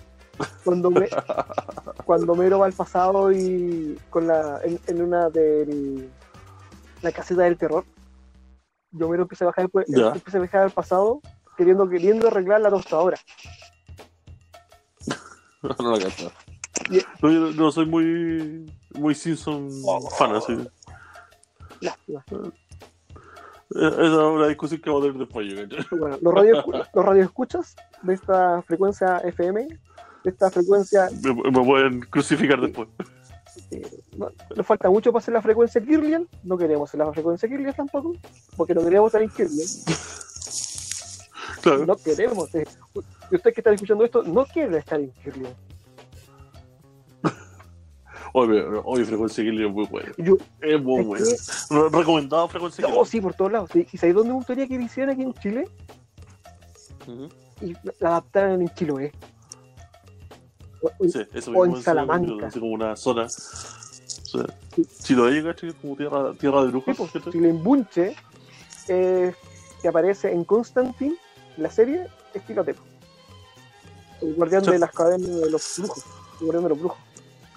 Cuando, me, cuando Mero va al pasado y con la en, en una de la caseta del terror, yo Mero empieza a bajar después, empieza a viajar al pasado queriendo queriendo arreglar la tostadora. no la. Y- No, yo no soy muy, muy Simpson fan, así. Lástima. Eh, Esa es una discusión que vamos a tener después, yo. Bueno, los radio los radioescuchas de esta frecuencia FM, de esta frecuencia, Me, me pueden crucificar después. eh, no- nos falta mucho para hacer la frecuencia Kirlian, no queremos hacer la frecuencia Kirlian tampoco, porque no queremos estar en Kirlian. Claro. No queremos. eh. Y ustedes que están escuchando esto, no quieren estar en Kirlian. Oye, oye, frecuencia Killer es muy buena. Yo, Es muy. Re- Recomendado frecuencia oh, sí, por todos lados. sí. ¿Y sabéis dónde me gustaría que lo hicieran aquí en Chile? Y la adaptaran en Chiloé. O- o- Sí, eso O mismo en es Salamanca. Así como una zona. Sí. Si lo hay, ¿cachai? Como tierra, tierra de sí, brujos. pues, ¿cachai? Chilenbunche, eh, que aparece en Constantine, la serie, es Quiloteco. El guardián de las cadenas de los brujos. El guardián de los brujos.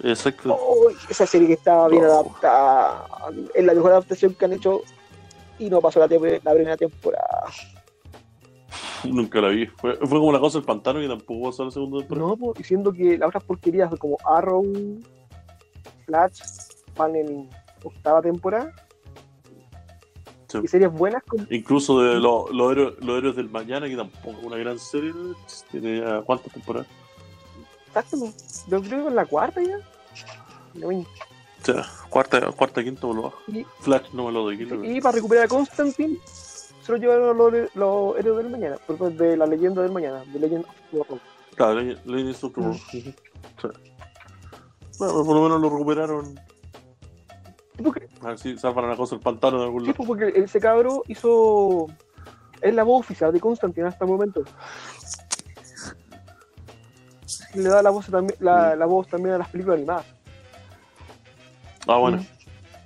Exacto. Oh, esa serie que estaba bien Oh. adaptada. Es la mejor adaptación que han hecho y no pasó la, primera temporada. Nunca la vi. Fue, fue como la cosa del pantano y tampoco pasó la segunda temporada. No, po, diciendo que las otras porquerías como Arrow, Flash, van en octava temporada. Sí. Y series buenas Incluso de los los héroes, los héroes del mañana, que tampoco es una gran serie. Tiene ya cuántas temporadas. exacto, po. yo creo que en la cuarta ya. O sea, cuarta, cuarta, quinta lo bajo. Y, Flash no me lo doy. y para recuperar a Constantine, se lo llevaron los, los héroes del mañana, de la leyenda del mañana, de Legend of Tomorrow. Claro, Legend of Tomorrow. Bueno, por lo menos lo recuperaron. Sí, porque, A ver si salvan la cosa del pantano de algún sí, lado. pues, porque ese cabro hizo. Es la voz oficial de Constantine hasta el momento. Le da la voz también, la, Mm. la voz también a las películas animadas. Ah, bueno. Mm.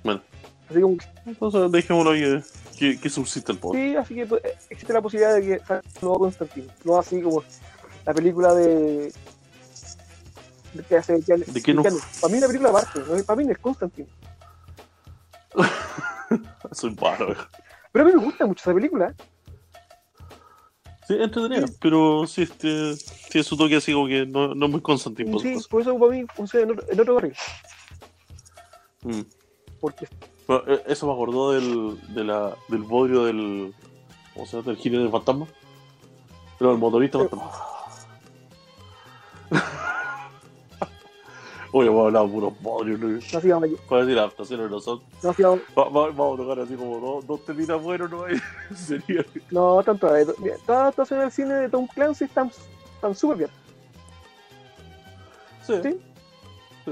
Bueno. Así como, Entonces dejémoslo ahí, eh, que, que subsiste el poder. sí, así que pues, existe la posibilidad de que salga un nuevo Constantine. No así como la película de. de que hace Keanu- ¿De qué no? Para mí la película aparte, ¿no? para mí es Constantine. Soy malo. Pero a mí me gusta mucho esa película. Sí, entretenida, pero sí, este. tiene su toque así como que no, no es muy Constantine. Sí, por eso para mí funciona en otro, en otro barril. Mm. Porque Pero, eh, eso me acordó del, de la, del bodrio del. ¿Cómo se llama? Del gine del fantasma. Pero el motorista Eh. fantasma. Oye, hemos hablado de puros bodrios, ¿no? no hacíamos allí. ¿Cuál es la adaptación no son? No hacíamos. Va- va- vamos a tocar así como dos, dos temitas buenos, ¿no? Sería. No, tanto. Todas las adaptaciones del cine de Tom Clancy están están súper bien. Sí. Sí.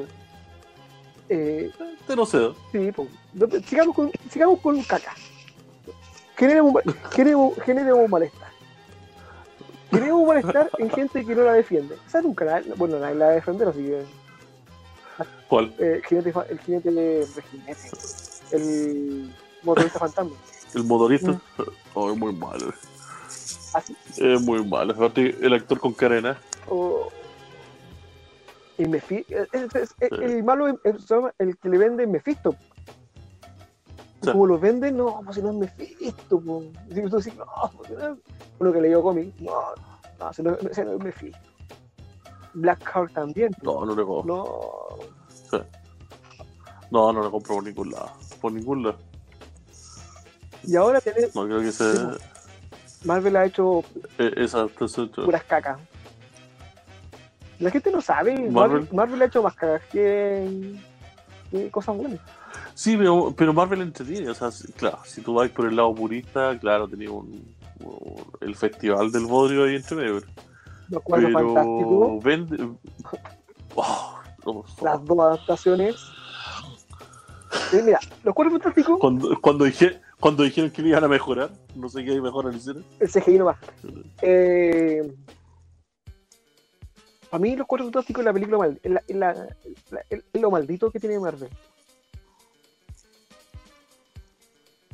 Eh, Te no sé. sí, pues, no, sigamos, con, sigamos con caca. Generemos, generemos, generemos malestar. Generemos malestar en gente que no la defiende. Esa nunca la, bueno, nadie la va a defender, así que ¿Cuál? eh, el jinete, fa- el jinete de, jinete, el motorista fantasma. ¿El motorista? Mm. Oh, es muy malo. Así. Es muy malo. Aparte, el actor con carena. O, y es- es- es- el, el malo es- el que le vende Mephisto. Sí. como lo venden, no, pues si no es Mephisto. Pues. Y tú decís, no, pues, no. uno que leyó cómic, no, no, ese no, ese no es Mephisto. Blackheart también. pues. No, no le compro. No, No, no le compro por ningún lado. Por ningún lado. y ahora tenés, No creo que sea Sí, Marvel ha hecho eh, esa puras cacas. La gente no sabe, Marvel, Marvel. Marvel ha hecho más cacas que, que cosas buenas. Sí, pero, pero Marvel entretiene. O sea, claro, si tú vas por el lado purista, claro, tenía un, un- el festival del bodrio ahí entre medio. Los cuatro fantásticos. Pero vende. Oh, no, las dos adaptaciones. Mira, los cuatro fantásticos, Cuando, cuando, dije, cuando dijeron que le iban a mejorar, no sé qué mejorar hicieron. el CGI nomás. Eh, para mí, los cuatro fantásticos es la película mal, es, la- es es lo maldito que tiene Marvel.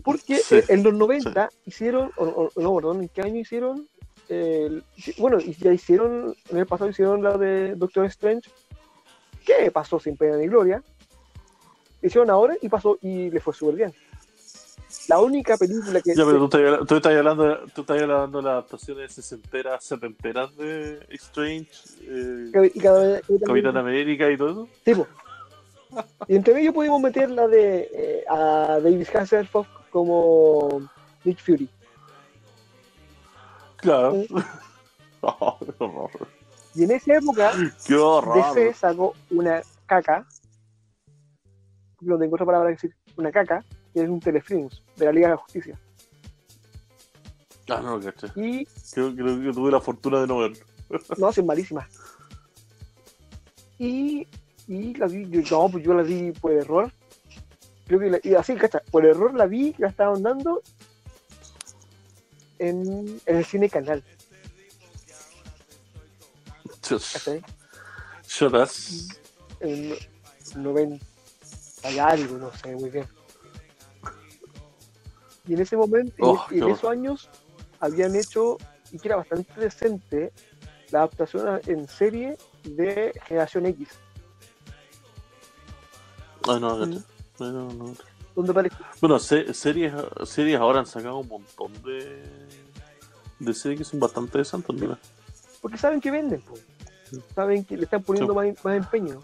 Porque Sí, en los 90 hicieron, o, o- no, perdón, ¿en qué año hicieron? El- bueno, ya hicieron, en el pasado hicieron la de Doctor Strange, que pasó sin pena ni gloria. Hicieron ahora y pasó y le fue súper bien. La única película que. Ya, pero tú estás, tú estás hablando, de- tú estás hablando de las adaptaciones sesenteras, setenteras de Strange, eh, y cada vez- y Capitán América y todo eso. Sí, po. Y entre medio pudimos meter la de eh, a David Hasselhoff como Nick Fury. Claro. Sí. Oh, qué horror. Y en esa época, Qué horror. DC sacó una caca, no tengo otra palabra que decir, una caca, que es un telefilms de la Liga de la Justicia. Ah, no, caché. Y Creo, creo que tuve la fortuna de no verlo. no, es malísima. Y, y la vi, yo, no, pues yo la vi por error. Creo que la- y así, cacha, por error la vi, la estaban dando en, en el cine canal. En 90 y algo, no sé muy bien. Y en ese momento, y en- Oh, y en qué esos años, habían hecho, y que era bastante decente, la adaptación en serie de Generación X, Ah, no, Mm. caché. No, no. Donde Bueno, se- series, series ahora han sacado un montón de, de series que son bastante decentes, mira. porque saben que venden. Sí. saben que le están poniendo Sí. más, más empeño.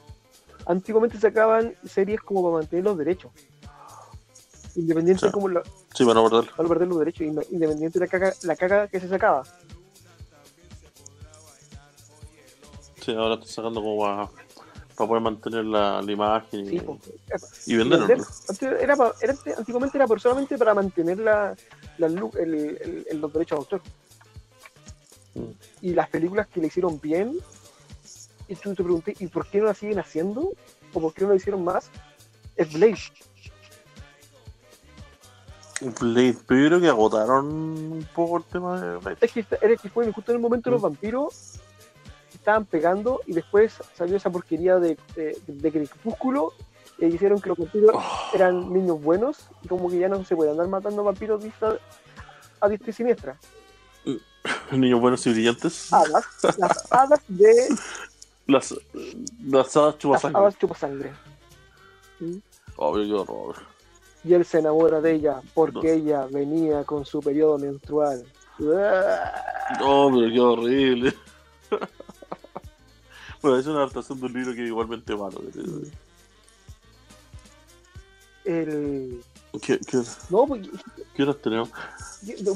Antiguamente sacaban series como para mantener los derechos. Independiente Sí. como la, Sí, van a perder. los derechos, inde- independiente de la caga, la caga que se sacaba. Sí, ahora están sacando como para, para poder mantener la, la imagen y, Sí, po. y venderlo. vender. Era pa- era- antiguamente era solamente para mantener la, la el- el- el- los derechos de autor. Mm. Y las películas que le hicieron bien, y tú te pregunté, ¿y por qué no la siguen haciendo? ¿O por qué no la hicieron más? Es Blade. Blade, pero yo creo que agotaron un poco el tema de Blade. Es que, era que fue justo en el momento de los Mm. vampiros estaban pegando y después salió esa porquería de, de, de Crepúsculo e hicieron que los vampiros Oh, eran niños buenos y como que ya no se puede andar matando vampiros diestra- a diestra y siniestra. niños buenos y brillantes. Hadas, las hadas de Las, las hadas las chupasangre. hadas chupasangre. Oh, qué horror. Y él se enamora de ella porque No. ella venía con su periodo menstrual. Oh, pero qué horrible. Bueno, es una adaptación de un libro que es igualmente malo. El... ¿Qué, qué, No, pues, qué horas tenemos?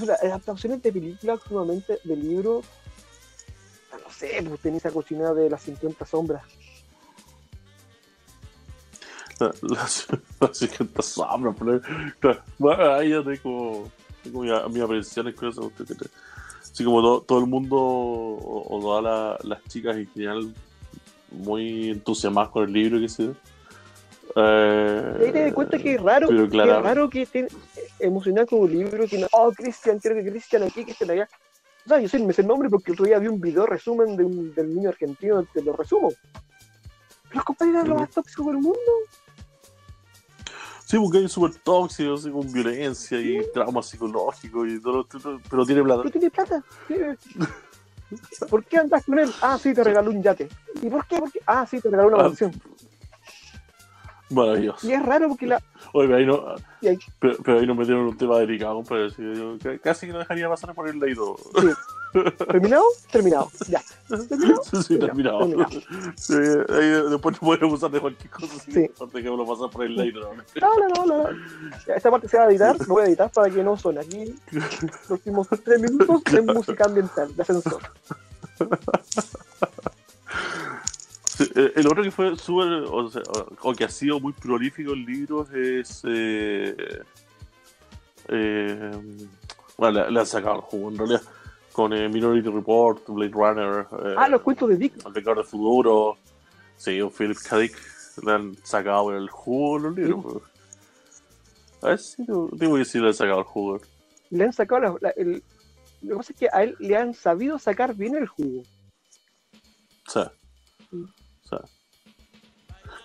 sea, adaptaciones de películas últimamente, de libros, no sé, pues tenés esa cocina de las 50 sombras. La- Las las 50 sombras, pero claro, bueno, ahí ya tengo, tengo mi- mis apreciaciones con eso. Así como todo, todo el mundo o, o todas la- las chicas en general muy entusiasmadas con el libro que se eh, te das cuenta que es raro, pero que es raro que estén emocionados con un libro, que no, oh, Cristian, quiero que Cristian aquí, Cristian allá. O sea, yo sé, me sé el nombre porque el otro día vi un video resumen de un, del niño argentino, te lo resumo. Los compañeros eran los más tóxicos del mundo. Sí, porque es súper tóxico, así con violencia y trauma psicológico y todo, todo, pero tiene plata. Pero tiene plata. sí. ¿Por qué andas con él? Ah, sí, te regaló un yate. ¿Y por qué? ¿Por qué? Ah, sí, te regaló una Ah. mansión. Maravilloso. Y es raro porque la. Oye, pero ahí, no, ahí- pero, pero ahí nos metieron un tema delicado, así que yo ca- casi que no dejaría pasar por el leído. sí. ¿Terminado? Terminado. Ya. ¿Terminado? Sí, terminado. terminado. Sí, ahí después no podemos usar de cualquier cosa, así Sí. que dejémoslo pasar por el leído. ¿no? No, no, no, esta parte se va a editar, lo voy a editar para que no suene. Aquí, los últimos tres minutos de música ambiental, de ascensor. Sí, eh, el otro que fue súper, o, sea, o que ha sido muy prolífico en libros es. Eh, eh, bueno, le, le han sacado el jugo en realidad. Con eh, Minority Report, Blade Runner. eh, Ah, los cuentos de Dick. El Recado del Futuro. Sí, un Philip K. Dick. Le han sacado el jugo los libros. pues. A ver si digo que sí le han sacado el jugo. Le han sacado la- la- el. Lo que pasa es que a él le han sabido sacar bien el jugo. Mm. o sea.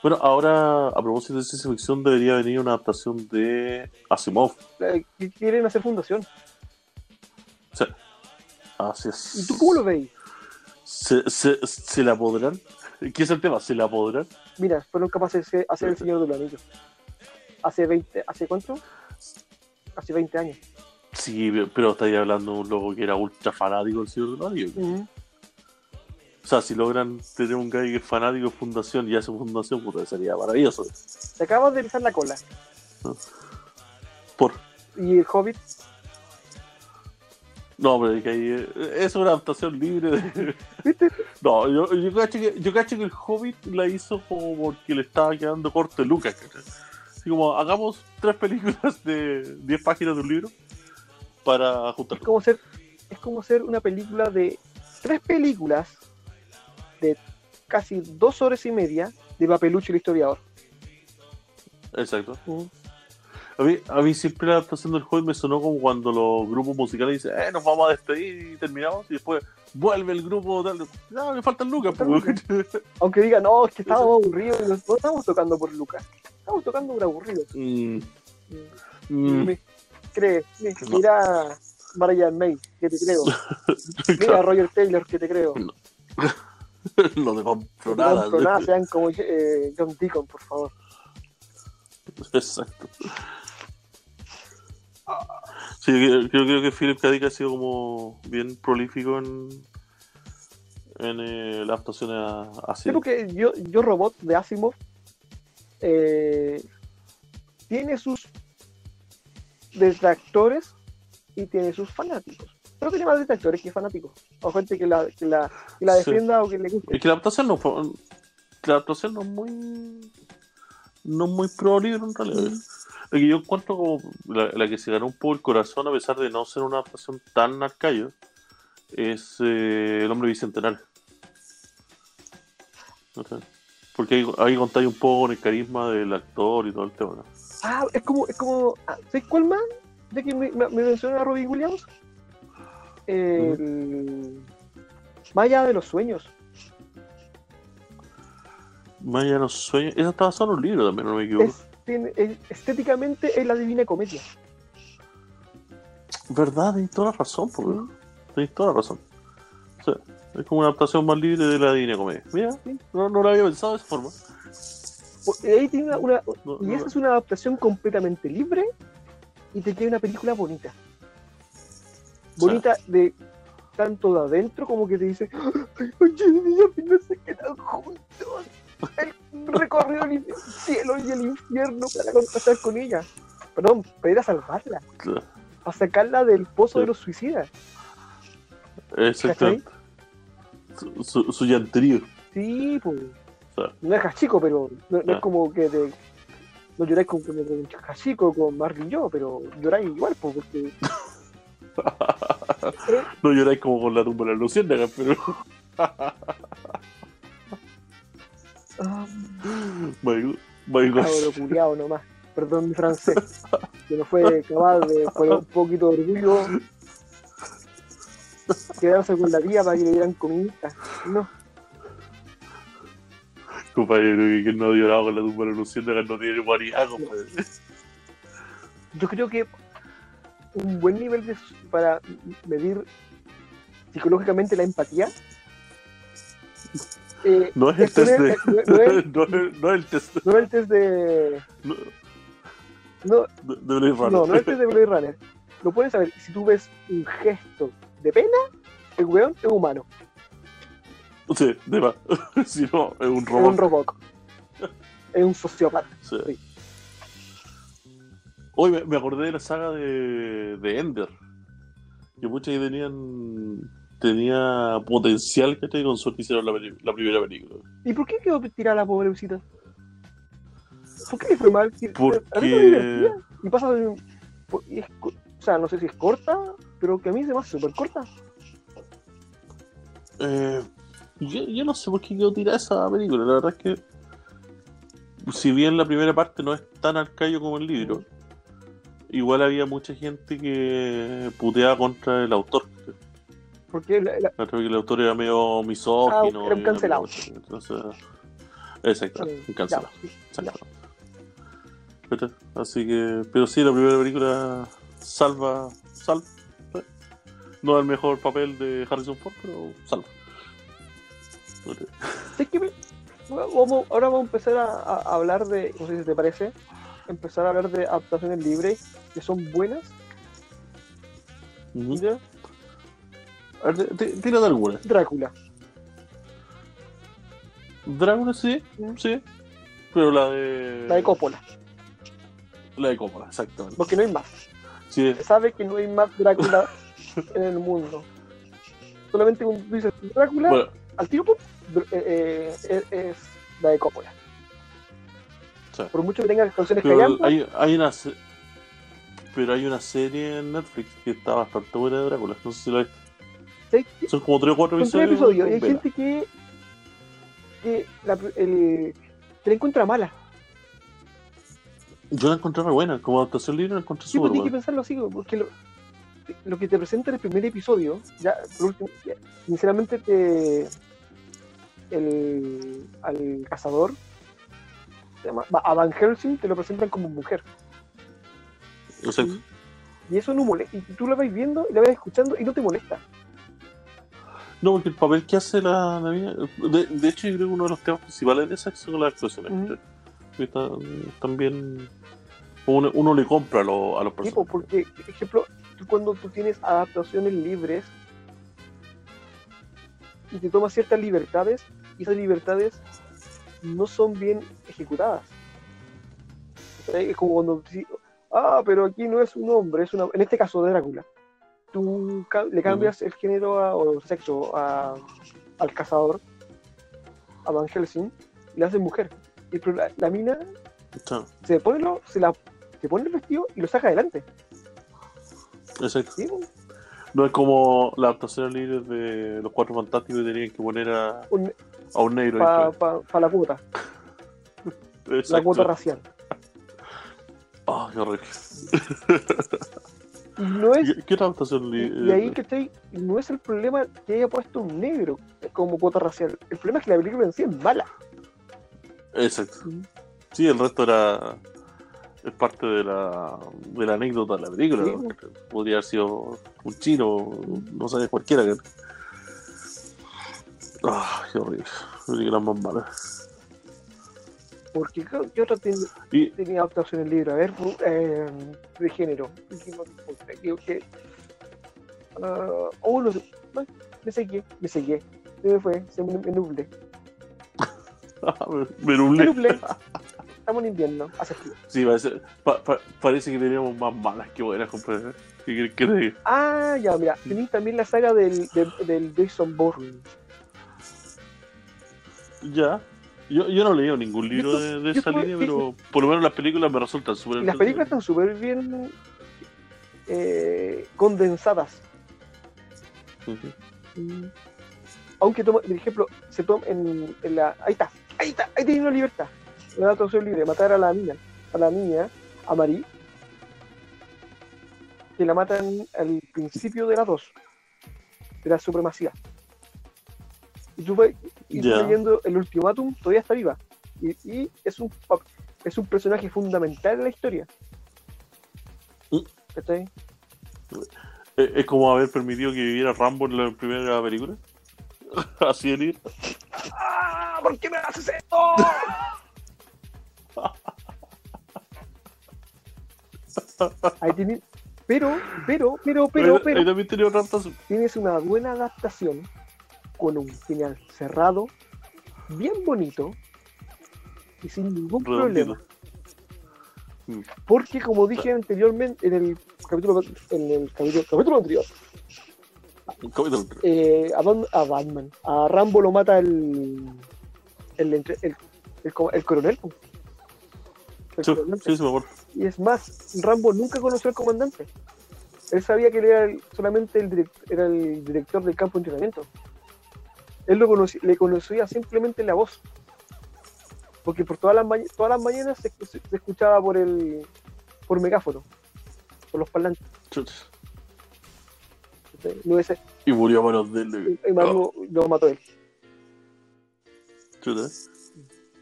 Bueno, ahora a propósito de ciencia ficción debería venir una adaptación de Asimov. Eh, quieren hacer fundación. Sea, así es. ¿Y tú cómo lo veis? ¿Se, se, se la podrán? ¿Qué es el tema? ¿Se la podrán? Mira, fueron capaces de hacer el Señor de los Anillos. Hace 20, ¿hace cuánto? Hace 20 años. Sí, pero estáis hablando de un loco que era ultra fanático del Señor de los Anillos. Ujú. O sea, si logran tener un guy que es fanático de Fundación y hace Fundación, puta, sería maravilloso. Te acabas de rizar la cola. Por... Y el Hobbit, No, pero es que ahí, eh, es una adaptación libre de... ¿viste? No, yo, yo, cacho que, yo cacho que el Hobbit la hizo como porque le estaba quedando corto Lucas. Así como, hagamos tres películas de 10 páginas de un libro para juntar. Es como ser, es como ser una película de tres películas de casi dos horas y media de Papelucho y el historiador. Exacto. Ujú. A mí, a mí siempre la adaptación del Hobbit me sonó como cuando los grupos musicales dicen, eh, nos vamos a despedir y terminamos, y después vuelve el grupo, tal, no, le faltan Lucas. Pues, Aunque digan, no, es que estábamos aburridos, no estamos tocando por Lucas, estamos tocando por aburridos. Mm, Mm. mm, Me- cree, me- No. mira Mariah May, que te creo. Mira Roger Taylor, que te creo. no te compro No nada. compro nada, sean como eh, John Deacon, por favor. Exacto. Sí, yo creo, creo que Philip K. Dick ha sido como bien prolífico en, en eh, las actuaciones así. Sí, porque yo, yo Robot de Asimov eh, tiene sus detractores y tiene sus fanáticos. Pero tiene más detractores que fanáticos. O gente que la, que la, que la Sí. defienda o que le guste. Es que la adaptación no fue. La adaptación no es muy. No es muy pro libro en realidad. Es que yo encuentro como la, la que se ganó un poco el corazón a pesar de no ser una adaptación tan arcayo es eh, El hombre bicentenario. Porque ahí, ahí contáis un poco con el carisma del actor y todo el tema. ¿no? Ah, es como, es como, ah, ¿sabes cuál más? Ya que me, me, a Robin Williams. El... Maya de los sueños. Más allá de los sueños. Esa estaba solo en un libro también, no me equivoco. Es, tiene- estéticamente es la divina comedia. Verdad, tenéis toda la razón. Tenéis toda la razón. O sea, es como una adaptación más libre de la Divina Comedia. Mira, no, no lo había pensado de esa forma. Ahí tiene una, una- No, y no- esa es una adaptación completamente libre y te queda una película bonita. Bonita de están todos adentro, como que te dicen, oye, niños, no se quedan juntos. El recorrido el cielo y el infierno para contactar con ella. Perdón, para ir a salvarla, Claro. para sacarla del pozo Sí. de los suicidas. Exactamente. Su, su, su llanterío. Sí, pues. No es chico, pero no, no es como que te, no lloráis con, con, con Hachiko, con Marvin y yo, pero lloráis igual, pues, porque no lloráis como con la tumba de la luciérnaga, pero. cabro culiao nomás. Perdón mi francés, que no fue capaz de poner un poquito de orgullo, quedarse con la tía para que le dieran comidita. No, Compañero, que que no ha llorado con la tumba de la luciérnaga no tiene guaridad, compadre. yo creo que un buen nivel de, para medir psicológicamente la empatía. Eh, No es el es test de. no- es- el test no es el test de. no, No, de, de Blade Runner. no, no es el test de Blade Runner. Lo puedes saber si tú ves un gesto de pena, el weón es humano, Sí, de más. si no, es un es un robot. robot. Es un sociópata. Sí. Sí. Hoy me, me acordé de la saga de, de Ender. Que muchas que tenían. Tenía potencial, que Con suerte hicieron la, la primera película. ¿Y por qué quedó tirada la pobre visita? ¿Por qué le fue mal? Porque-. Y pasa y es o sea, no sé si es corta, pero que a mí se me hace súper corta. Eh, yo, yo no sé por qué quedó tirada esa película. La verdad es que. Si bien la primera parte no es tan arcaico como el libro, igual había mucha gente que puteaba contra el autor. Porque la- la- Creo que el autor era medio misógino. Ah, era un cancelado. Entonces, exacto, eh, un cancelado. ya, sí, Exacto. ¿Cachai? Así que, pero sí, la primera película salva, salva. No es el mejor papel de Harrison Ford, pero salva. ¿Cachai? ¿Sabes qué me- vamos- ahora vamos a empezar a, a hablar de, no sé si te parece, empezar a hablar de adaptaciones libres que son buenas. Ujú. ¿ya? A ver, tírate alguna. Drácula. Drácula, sí, sí. Pero la de. La de Coppola, La de Coppola, exactamente. porque no hay más. Sí, Se sabe que no hay más Drácula en el mundo. Solamente cuando tú dices Drácula, bueno, al dr- eh, eh, es, la de Coppola. sí. Por mucho que tenga canciones Pero callantes, hay, hay una se- pero hay una serie en Netflix que está bastante buena de Drácula. No sé si la ves. Son como 3 o 4 son tres episodios. y hay vela. gente que, que, la, el, que la encuentra mala. Yo la encontré re buena. Como adaptación libre la encontré Sí, pues súper que buena. pensarlo así, porque lo, lo que te presenta en el primer episodio, ya, por último, ya, sinceramente te. El, al cazador, a Van Helsing te lo presentan como mujer. Exacto. Y eso no molesta. Y tú la vas viendo y la vas escuchando y no te molesta. No, porque el papel que hace la, la De, de hecho, yo creo que uno de los temas principales de esa son las actuaciones. Están bien. Uno, uno le compra a, lo- a los Sí, personajes. po, porque, por ejemplo, tú cuando tú tienes adaptaciones libres y te tomas ciertas libertades, y esas libertades no son bien ejecutadas. Es como cuando ah, pero aquí no es un hombre, es una. En este caso de Drácula, tú le cambias el género a- o el sexo a- al cazador, a Van Helsing, y le haces mujer. Y pero la, la mina se pone, lo, se, la, se pone el vestido y lo saca adelante. Exacto. ¿sí? No es como las adaptaciones libres de los cuatro fantásticos que tenían que poner a, Un- a un negro. para ahí, la cuota, la cuota racial. Ah, qué horrible. No es, ¿Qué, qué y, y ahí que no es el problema que haya puesto un negro como cuota racial. El problema es que la película en sí es mala. Exacto. Sí, el resto era. Es parte de la, de la anécdota de la película. Sí. ¿no? Podría haber sido un chino, no sé, cualquiera. que- Ah, qué horrible. Películas más malas. Porque ¿qué, qué otra ten- Y tenía adaptación el libro? A ver, eh, de género. Que- ah, oh, no me seguí, me seguí. Se me fue, se me, me nublé. me Me nublé. nublé. Estamos en invierno, hace frío. Sí, parece, pa- pa- parece que teníamos más malas que buenas, compadre. ¿Qué diga? Ah, ya, mira, tenéis también la saga del, del, del Jason Bourne. Ya. Yo, yo no he leído ningún libro de, esa línea, pero por lo menos las películas me resultan súper las películas están súper bien eh, condensadas. Aunque, toma, por ejemplo, se toma en, en la. Ahí está, ahí está, ahí tiene una libertad. Una traducción libre, matar a la niña, a la niña, a Marie, que la matan al principio de las dos, de la supremacía. Y tú, vas- y tú Ya. leyendo el ultimátum, todavía está viva. Y, y es, un, es un personaje fundamental en la historia. Mm. ¿Cachai? Eh, Es como haber permitido que viviera Rambo en la primera película. Así de libre. ¡Ah! ¿Por qué me haces esto? Ahí tiene- pero, pero, pero, pero, Ahí- pero, Ahí también tenía otra tienes una buena adaptación con un final cerrado, bien bonito y sin ningún Redondito. problema. Porque como dije anteriormente en el capítulo, en el capítulo, capítulo anterior, capítulo. eh, a, Bat- a Batman, a Rambo lo mata el el, el, el co- el coronel. Sí, sí, sí. Y es más, Rambo nunca conoció al comandante. Él sabía que él era solamente el, direct- era el director del campo de entrenamiento. Él lo conocí- le conocía simplemente la voz. Porque por todas las, ma- todas las mañanas se, se escuchaba por el por megáfono, por los parlantes. Chuta. No ese, Y murió a manos de él. y más lo, lo mató él.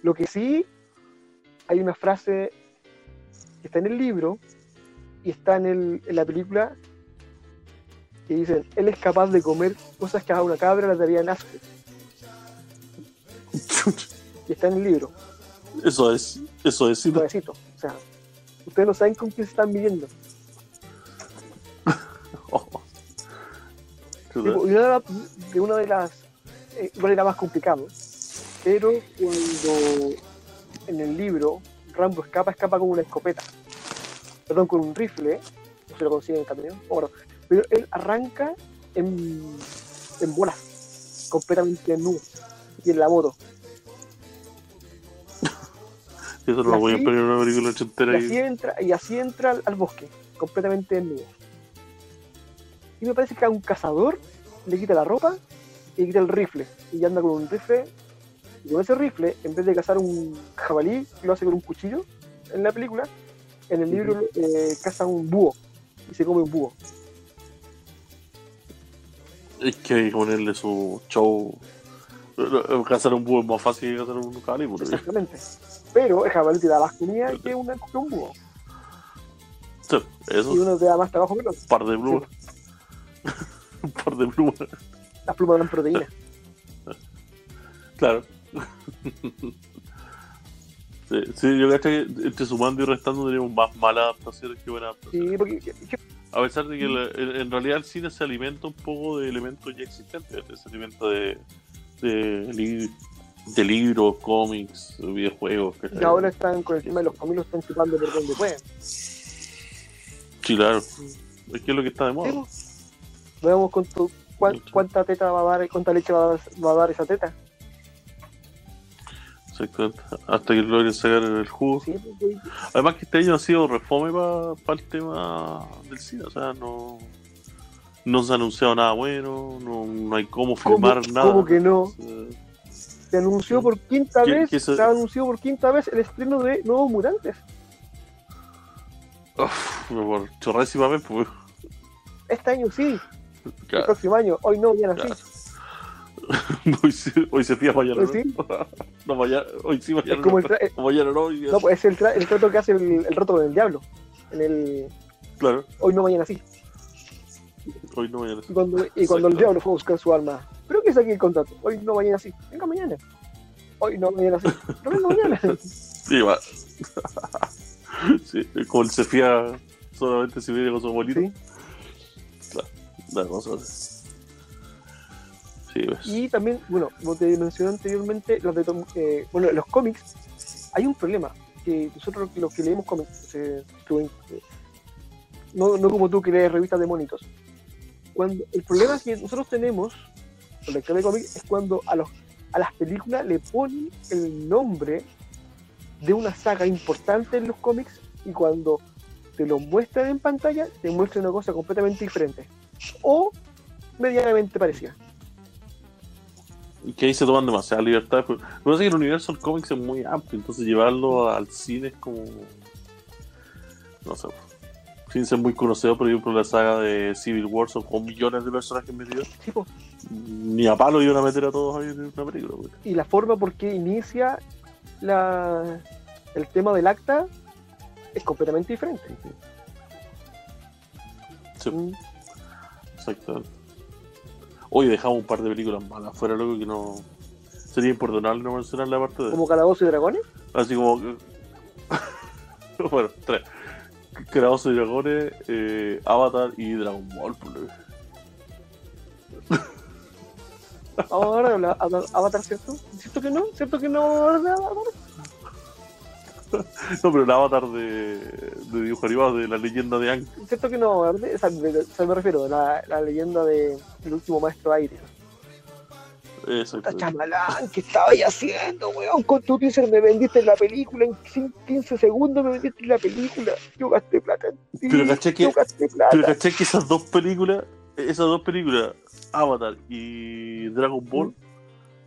Lo que sí, hay una frase que está en el libro y está en, el- en la película que dicen, él es capaz de comer cosas que a una cabra le darían asco. Y está en el libro, Eso es, eso es. suavecito. O sea, ustedes no saben con quién se están midiendo. Oh. Tipo, y una de, una de las, eh, era más complicado, pero cuando en el libro Rambo escapa, escapa con una escopeta, perdón, con un rifle, no se lo consigue en el camino, bueno, pero él arranca en, en bolas, completamente nudo, y en la moto. Eso no lo voy a así- poner en una película ochentera. Y así entra, y así entra al, al bosque, completamente desnudo. Y me parece que a un cazador le quita la ropa y le quita el rifle. Y anda con un rifle. Y con ese rifle, en vez de cazar un jabalí, lo hace con un cuchillo en la película, en el libro eh, caza un búho y se come un búho. Es que hay que ponerle su show. Cazar un búho es más fácil que cazar un ejemplo. Exactamente. Pero el jabalí te da más comida que, una, que un búho. Sí, eso. Y uno te da más trabajo que el otro. Un par de plumas. un par de plumas. Las plumas dan proteína. Claro. sí, sí, yo creo que entre sumando y restando tenemos más malas adaptaciones que buenas adaptaciones. Sí, porque que- A pesar de que la- en, en realidad el cine se alimenta un poco de elementos ya existentes, se alimenta de, de, li- de libros, cómics, videojuegos. ¿cachai? y ahora están con el tema de los caminos, están chupando por donde pueden. Sí, claro. Es que es lo que está de moda. Sí. Veamos cuánto, cuán- cuánta teta va a dar, cuánta leche va a dar, va a dar esa teta. Exactamente. Hasta que logren sacar el jugo. Sí, pues, Además que este año ha sido refome para el tema del cine, o sea, no, no se ha anunciado nada bueno, no, no hay cómo filmar ¿Cómo- nada. cómo que no? Se anunció por quinta ¿Qué- vez, qué se- se anunció por quinta vez el estreno de Nuevos Mutantes. uf, por chorrésima vez, pues. Este año sí, el claro, próximo año, hoy no, mañana claro. sí. hoy, sí, hoy se fía, mañana Hoy no. no. mañana, hoy sí, mañana Es como no. el, tra- eh, mañana no, hoy no, sí. pues es el, tra- el trato que hace el, el rato con el diablo. En el Claro, hoy no, mañana sí. Hoy no, mañana cuando, y cuando el diablo fue a buscar su alma, ¿pero qué es aquí el contrato? Hoy no, mañana sí. Venga mañana. Hoy no, mañana sí. Pero venga mañana. Sí, va. sí, como el se fía solamente si viene con su abuelito. Sí. Claro, la cosa Sí, ves. Y también, bueno, como te mencioné anteriormente, los de Tom- eh, bueno, los cómics, hay un problema, que nosotros los que leemos cómics, eh, eh, no, no como tú que lees revistas de monitos, el problema que nosotros tenemos, los lectores de cómics, es cuando a, los, a las películas le ponen el nombre de una saga importante en los cómics y cuando te lo muestran en pantalla, te muestran una cosa completamente diferente o medianamente parecida. Y que ahí se toman demasiada libertad. Lo que pasa es que el universo del cómics es muy amplio, entonces llevarlo al cine es como. No sé. Sin ser muy conocido, por ejemplo, la saga de Civil War son con millones de personajes metidos. Sí. Ni a palo iban a meter a todos ahí en una película. güey. y la forma por qué inicia la, el tema del acta es completamente diferente. Sí, Mm, exactamente. Hoy dejamos un par de películas malas fuera, loco, que no. Sería imperdonable no mencionar la parte de. Como Calabozo y Dragones, Así como. que- bueno, tres. Calabozos y Dragones, eh, Avatar y Dragon Ball. ahora habla- Avatar, ¿cierto? ¿Cierto que no? ¿Cierto que no? habla de Avatar? No, pero el Avatar de, de dibujo animado de la leyenda de Ang. ¿Cierto que no? de- O sea, de- o sea, me refiero la, la leyenda de El último maestro aire. Chamalán, ¿qué estaba ahí haciendo, weón? Con tu teaser me vendiste la película, en cin- 15 segundos me vendiste la película. Yo gasté plata en ti, Pero caché que-. Pero caché que esas dos películas, esas dos películas, Avatar y Dragon Ball,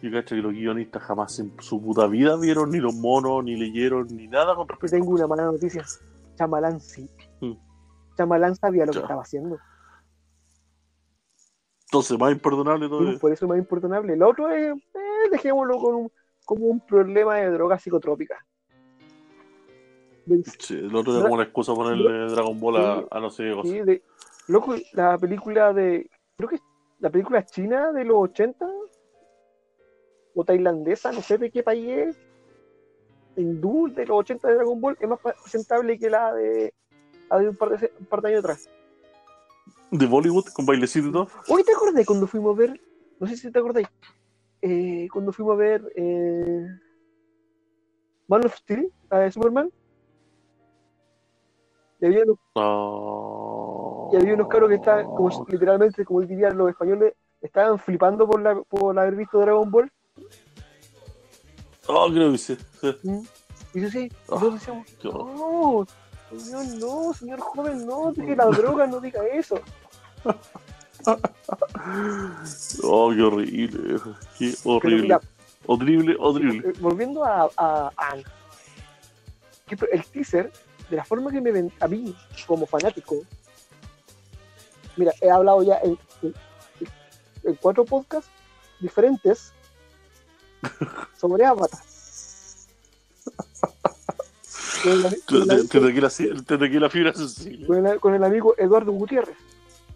yo caché que los guionistas jamás en su puta vida vieron ni los monos, ni leyeron, ni nada con respecto tengo una mala noticia. Chamalán sí. Mm. Chamalán sabía lo que estaba haciendo. Entonces, más imperdonable Sí, todavía. por eso es más importante. El otro es, eh, dejémoslo con un- como un problema de drogas psicotrópicas. Sí, el otro era como la excusa ponerle Dragon Ball a, a no sé qué sí, de- loco, la película de. Creo que es la película china de los 80 o tailandesa, no sé de qué país es. Hindú de los 80 de Dragon Ball es más presentable que la de, la de un, par de, un par de años atrás. De Bollywood, con bailecito y todo. Hoy te acordé cuando fuimos a ver, no sé si te acordáis, eh, cuando fuimos a ver eh, Man of Steel, la de Superman. Y había, unos, Ah. y había unos cabros que estaban, como, literalmente, como dirían los españoles, estaban flipando por, la, por haber visto Dragon Ball. Oh, creo que sí. sí. Y yo sí, Ah, todos decíamos, no, señor, no, señor joven, no, deje la droga, no diga eso. Oh, qué horrible. Qué horrible. mira, Horrible, horrible. Eh, volviendo a, a, el teaser, de la forma que me ven a mí como fanático, mira, he hablado ya en, en- en cuatro podcasts diferentes sobre Avatar. Con el, con el- Te te la fibra sensible. con el- con el amigo Eduardo Gutiérrez,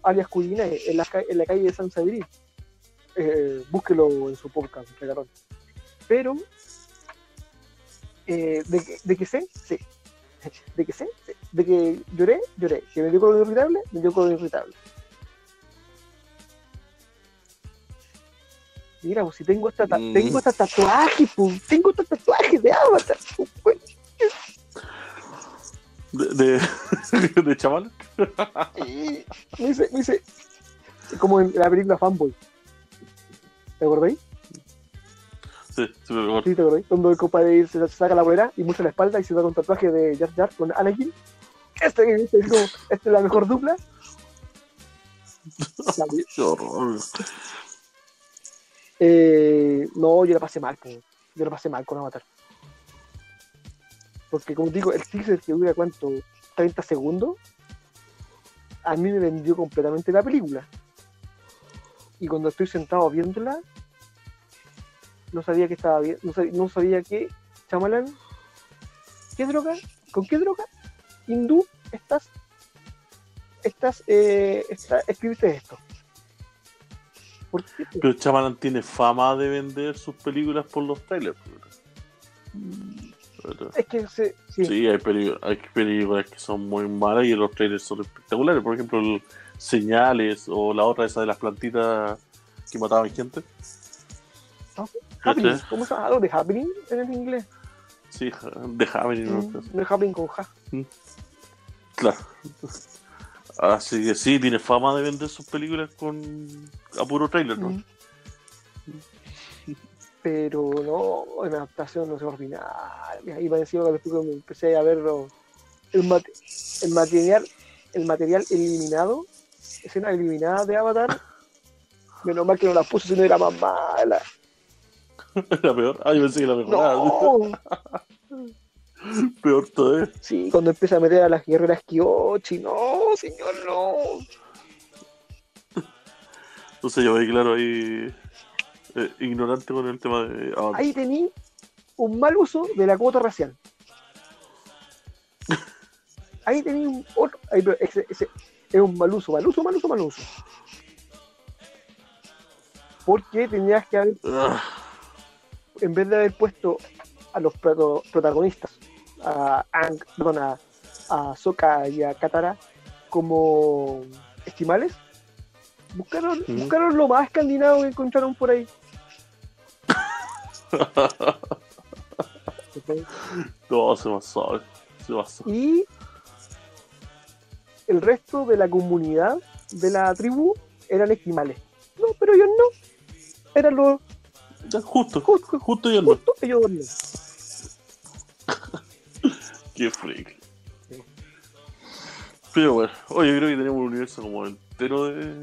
alias Culinae, en la, en la calle de San Sabrí. Eh, búsquelo en su podcast, regalón. Pero, eh, de, que, de que sé, sí. De que sé, sí. De que lloré, lloré. Que me dio color irritable, me dio color irritable. Mira, pues si tengo esta, ta- Mm. tengo esta tatuaje, pues, tengo esta tatuaje de Avatar, pues. De, de, de chaval. Y me dice, me dice, como en la película Fanboy. ¿Te acordáis? Sí, sí, me acuerdo. Sí, ¿te acordáis? Cuando el compadre se saca la bolera y muestra la espalda y se da un tatuaje de Jar Jar con Anakin. Este, este es como, esta es la mejor dupla. La- Qué horror. eh, no, yo la pasé mal, yo la pasé mal con Avatar. Porque como digo, el teaser que dura cuánto, 30 segundos, a mí me vendió completamente la película. Y cuando estoy sentado viéndola, no sabía que estaba bien, no sabía, que Chamalan, ¿qué droga? ¿Con qué droga? Hindú, estás, estás, eh, está- escribiste esto. ¿Por qué? Pero Chamalan tiene fama de vender sus películas por los trailers. Pero- Es que se, sí, Sí, hay, películas que son muy malas y los trailers son espectaculares. Por ejemplo, el Señales o la otra esa de las plantitas que mataban gente. Happening, ¿cómo se llama? ¿Algo de happening en el inglés? Sí, de Happening. Mm, ¿no? no es happening con ja. Claro. Así que sí, tiene fama de vender sus películas con a puro trailer, ¿no? Mm. Pero no, en adaptación no se ordinaria. Y me encima que después cuando empecé a verlo, el, mate- el material, el material eliminado, escena eliminada de Avatar, menos mal que no la puse, si no era más mala. Era peor. Ah, yo pensé que era mejor. No, Peor todavía. sí, cuando empieza a meter a las guerreras Kyochi, no, señor, no. Entonces yo voy claro ahí eh, ignorante con el tema de ah, Ahí tení un mal uso de la cuota racial. Ahí tení un otro, ahí, ese, ese es un mal uso, mal uso, mal uso, mal uso. Porque tenías que haber, ah, en vez de haber puesto a los proto- protagonistas, a Ang, perdón, a, a Sokka y a Katara, como estimales, buscaron, buscaron lo más escandinavo que encontraron por ahí. No, se pasó. Se pasó. y el resto de la comunidad de la tribu eran esquimales. No, pero ellos no. Eran los justo, justo y el no. justos, ellos no. Qué freak. Pero bueno, oye, yo creo que tenemos un universo como entero de.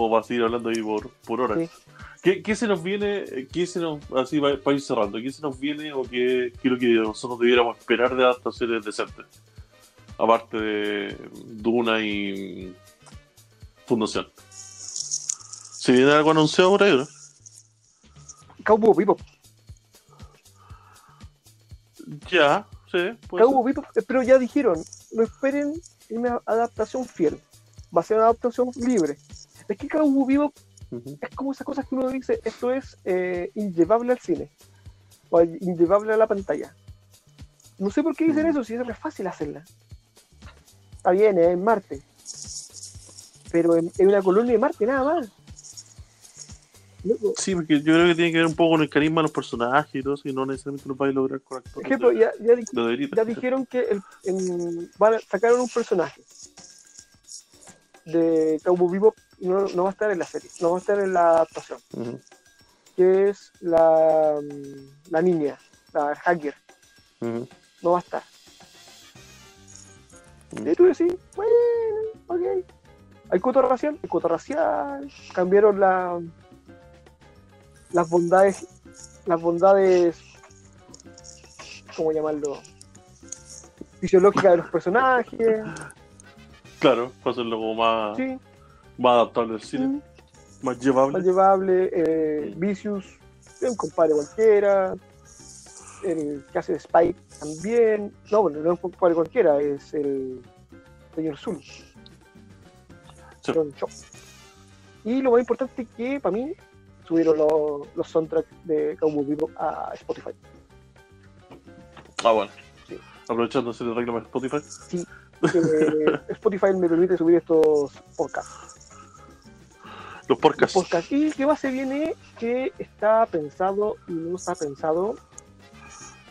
Como para seguir hablando ahí por, por horas. Sí. ¿Qué, qué se nos viene? ¿Qué se nos, así para, para ir cerrando, qué se nos viene o qué, qué es lo que nosotros debiéramos esperar de adaptaciones decentes? Aparte de Duna y Fundación. ¿Se viene algo anunciado por ahí, o no? Cowboy Bebop. Ya, sí, Cowboy Bebop, eh, pero ya dijeron, no esperen una adaptación fiel. Va a ser una adaptación libre. Es que Cowboy. Ujú. es como esas cosas que uno dice, esto es eh, inllevable al cine. O inllevable a la pantalla. No sé por qué dicen eso, si es re fácil hacerla. Está bien, es en Marte. Pero en, en una colonia de Marte, nada más. Sí, porque yo creo que tiene que ver un poco con el carisma de los personajes y todo eso, y no necesariamente lo vais a lograr con Por actores. ejemplo, de- ya, ya, di- de verita. ya dijeron que el, en- van a, sacaron un personaje de Cowboy Bebop no, no va a estar en la serie, no va a estar en la adaptación, que es la, mm, la niña, la hacker, no va a estar. Mm. Y tú decís, bueno, ok. Hay cuota racial, hay cuota racial, cambiaron la, las bondades, las bondades, ¿cómo llamarlo? Fisiológicas de los personajes, Claro, para hacerlo como más, sí, más adaptable al cine, mm, más llevable. más llevable. Eh, Vicious, es un compadre cualquiera. El que hace Spike también. No, bueno, no es un compadre cualquiera, es el señor Zul. Sí. Y lo más importante que para mí subieron los, los soundtracks de Cowboy Bebop a Spotify. Ah, bueno. Sí. Aprovechando ese reclamo de Spotify. Que Spotify me permite subir estos podcasts. Los podcasts. podcast. Y qué base viene que está pensado y no está pensado.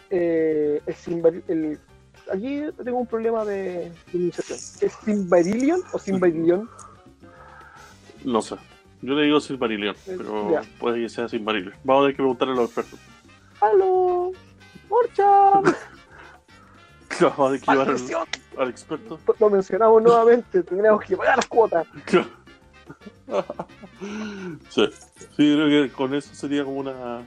Eh, el Simbar- el- aquí tengo un problema de. ¿Es Simbarillion o Simbarillion? No sé. Yo le digo Silmarillion, Eh, pero ya. puede que sea Silmarillion. Vamos a tener que preguntarle a los expertos. ¡Aló! ¡Morcha! Vamos a tener que llevar al, al experto. Lo mencionamos nuevamente, tenemos que pagar las cuotas. sí. sí, creo que con eso sería como una.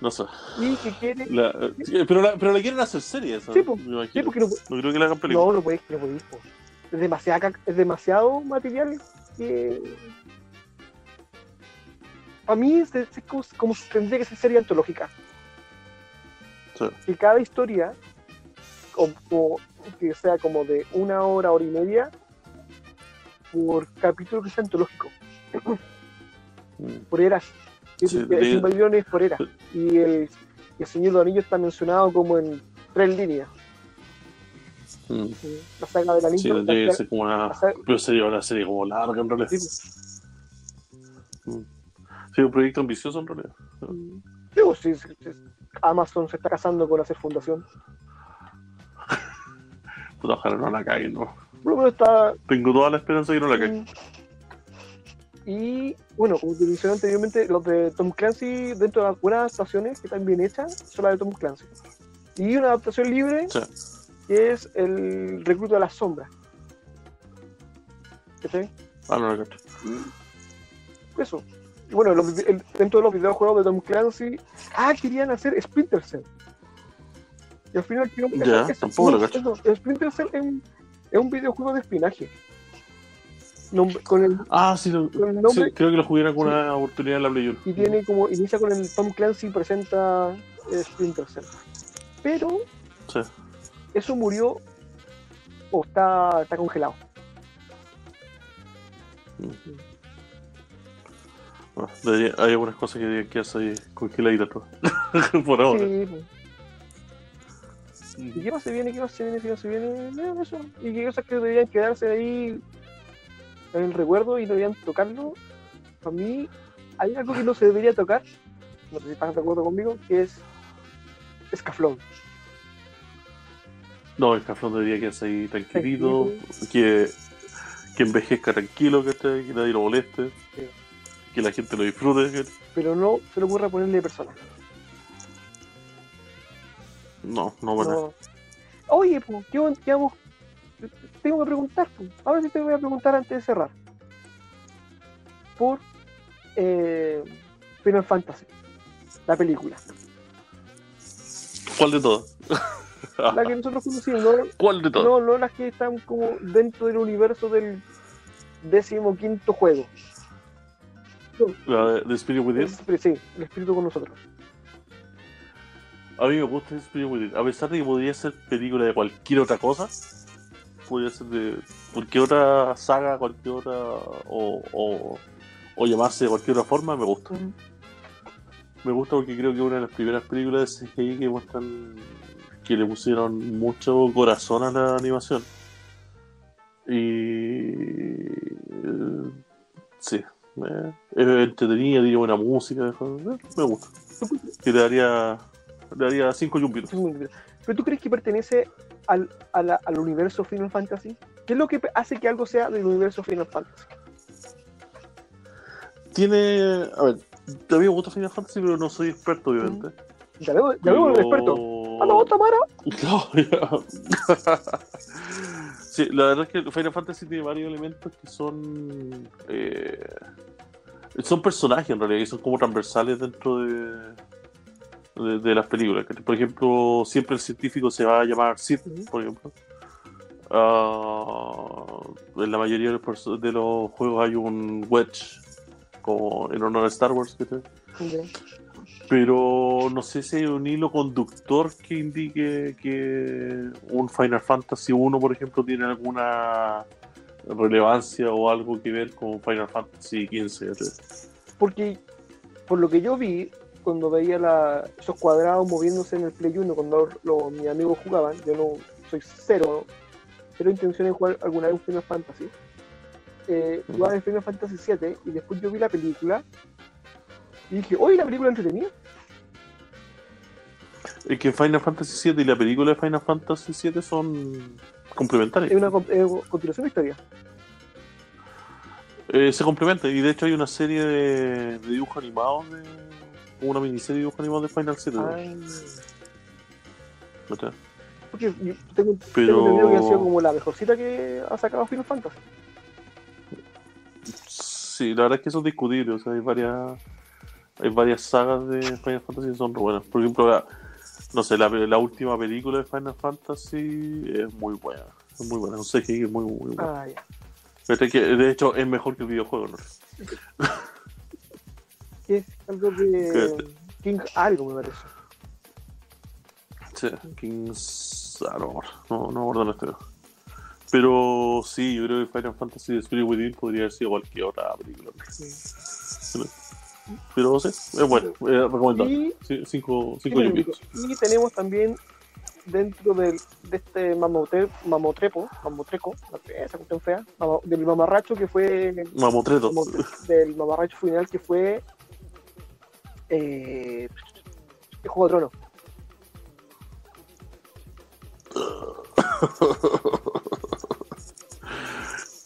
No sé. Y que quiere. La- sí, pero, la, pero la quieren hacer serie, esa, Sí, po. me Sí, porque no, No creo que la hagan película. no, no podéis, no podéis. po. Es, demasiada, caca- es demasiado material que. Para mí es, es como, como tendría que ser serie antológica. Sí. que cada historia, o, o que sea como de una hora, hora y media, por capítulo que sea antológico, Mm. por eras. Sí, de- es por era. Y el, y el Señor de los Anillos está mencionado como en tres líneas. Mm. ¿sí? La saga del Sí, anillo. tendría la que ser como una. saga- Pero sería una serie como larga en realidad. sí, Mm. Sí, un proyecto ambicioso en realidad. Digo, sí, sí, sí. Amazon se está casando con hacer fundación. Puta, ojalá no la caguen, ¿no? Por lo menos está. Tengo toda la esperanza de que no la caguen. Y bueno, como te mencioné anteriormente, los de Tom Clancy, dentro de las buenas adaptaciones que están bien hechas, son las de Tom Clancy. Y una adaptación libre Sí. que es el recluto de las sombras. ¿Cachai? Ah, no la cacho. Y Eso. Bueno, los- el- dentro de los videojuegos de Tom Clancy, ah, querían hacer Splinter Cell. Y al final, que Ya, tampoco lo no, cacho. Splinter Cell es un, es un videojuego de espionaje. Nom- con el, Ah, sí, lo- con el nombre sí, creo que lo jugué en alguna oportunidad en la Play 1. y tiene como inicia con el Tom Clancy presenta eh, Splinter Cell. Pero Sí. eso murió o está, está congelado. Debería- hay algunas cosas que deberían quedarse ahí congeladitas. Por ahora. Sí, pues. ¿Y qué más se viene? ¿Qué más se viene? ¿Qué más se viene? No, eso. Y qué cosas que deberían quedarse ahí en el recuerdo y deberían tocarlo. Para mí, hay algo que no se debería tocar. No sé si estás de acuerdo conmigo, que es Escaflón. No, el café debería quedarse ahí tranquilito, que, que envejezca tranquilo, que, esté, que nadie lo moleste, Sí. que la gente lo disfrute. que- Pero no se le ocurra ponerle personaje. No, no, bueno. No. Oye, pues, ¿qué vamos? Tengo que preguntar, pues. Ahora sí te voy a preguntar antes de cerrar. Por eh, Final Fantasy, la película. ¿Cuál de todas? La que nosotros conocimos, no, ¿Cuál de todas? no, no las que están como dentro del universo del décimo quinto juego. La de, de Spirit Within. Sí, el espíritu con nosotros. A mí me gusta Spirit Within. A pesar de que podría ser película de cualquier otra cosa, podría ser de cualquier otra saga, cualquier otra. o, o, o llamarse de cualquier otra forma, me gusta. Me gusta porque creo que es una de las primeras películas de CGI que muestran que le pusieron mucho corazón a la animación. Y. Sí, eh, es entretenida, tiene buena música, me gusta. Y le daría, le daría 5 yumpitos. Es muy bien. ¿Pero tú crees que pertenece al, a la- al universo Final Fantasy? ¿Qué es lo que hace que algo sea del universo Final Fantasy? Tiene. A ver, a mí me gusta Final Fantasy, pero no soy experto, obviamente. Ya veo, ya veo el Pero- experto. ¡Aló, Tamara! No, ya. sí, la verdad es que Final Fantasy tiene varios elementos que son. eh, son personajes en realidad, que son como transversales dentro de, de, de las películas. Por ejemplo, siempre el científico se va a llamar Sid, por ejemplo. Ah, en la mayoría de los, de los juegos hay un Wedge, como en honor a Star Wars. pero no sé si hay un hilo conductor que indique que un Final Fantasy 1, por ejemplo, tiene alguna relevancia o algo que ver con Final Fantasy 15. Porque, por lo que yo vi, cuando veía la- esos cuadrados moviéndose en el Play 1, cuando los, mis amigos jugaban, yo no soy cero, cero intención de jugar alguna vez un Final Fantasy. Eh, Ujú. jugaba en Final Fantasy 7 y después yo vi la película y dije, oye, la película entretenida. Es que Final Fantasy 7 y la película de Final Fantasy 7 son complementarias. Es una con- eh, continuación de historia. Eh, se complementan y de hecho hay una serie de, de dibujos animados, de, una miniserie de dibujos animados de Final 7. Ay, ¿cachai? porque yo tengo, Pero- tengo entendido que ha sido como la mejorcita que ha sacado Final Fantasy. Sí, la verdad es que eso es discutible. O sea, hay varias, hay varias sagas de Final Fantasy que son buenas. Por ejemplo, la- no sé, la, la última película de Final Fantasy es muy buena. Es muy buena. No sé qué es muy, muy buena. Ah, ya. Que, de hecho, es mejor que el videojuego. ¿no? Que es algo de King algo, me parece. Sí, King's Armor. No, no la historia. Pero sí, yo creo que Final Fantasy The Spirit Within podría haber sido cualquier otra película. Sí. Pero sí, es bueno, es recomendable. Y, Sí, cinco, y cinco yupitos. y tenemos también dentro del, de este mamotre, mamotrepo, mamotreco, esa cuestión fea, del mamarracho que fue Mamotreto. del mamarracho final que fue eh, el Juego de Tronos.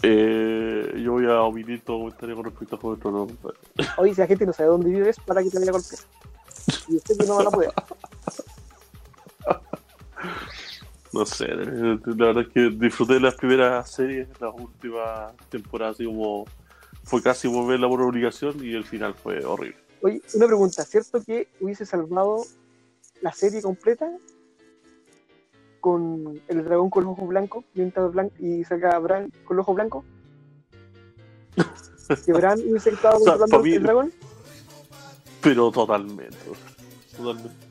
Eh, yo voy a omitir todo comentario con respecto a Juego de Tronos. Oye, si la gente no sabe dónde vives, para que te vaya a golpear. Y usted que no van a poder. No sé, la verdad es que disfruté de las primeras series, las últimas temporadas, así como fue casi volverla por obligación y el final fue horrible. Oye, una pregunta, ¿cierto que hubiese salvado la serie completa con el dragón con los ojos blancos mientras Blan y salga Bran con los ojos blancos? ¿Que Bran hubiese estado O sea, controlando el dragón? Pero totalmente, totalmente.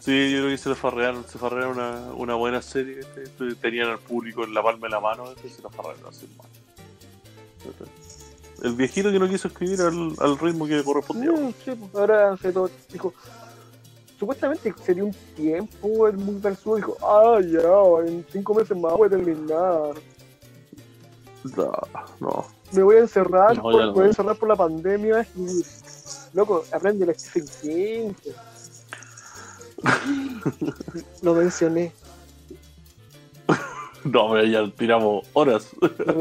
Sí, yo creo que se le farrearon, se farrearon una, una buena serie. este, Tenían al público en la palma de la mano, este, se lo farrearon así mal. El viejito que no quiso escribir al, al ritmo que correspondía. Sí, pues, ahora se todo, dijo, supuestamente sería un tiempo el muy versudo, dijo, ah, ya, en cinco meses más voy a terminar. No, no. Me voy a encerrar, No, por, ya me no. voy a encerrar por la pandemia y, loco, aprende el Stephen King. Lo mencioné, No, pero ya tiramos horas.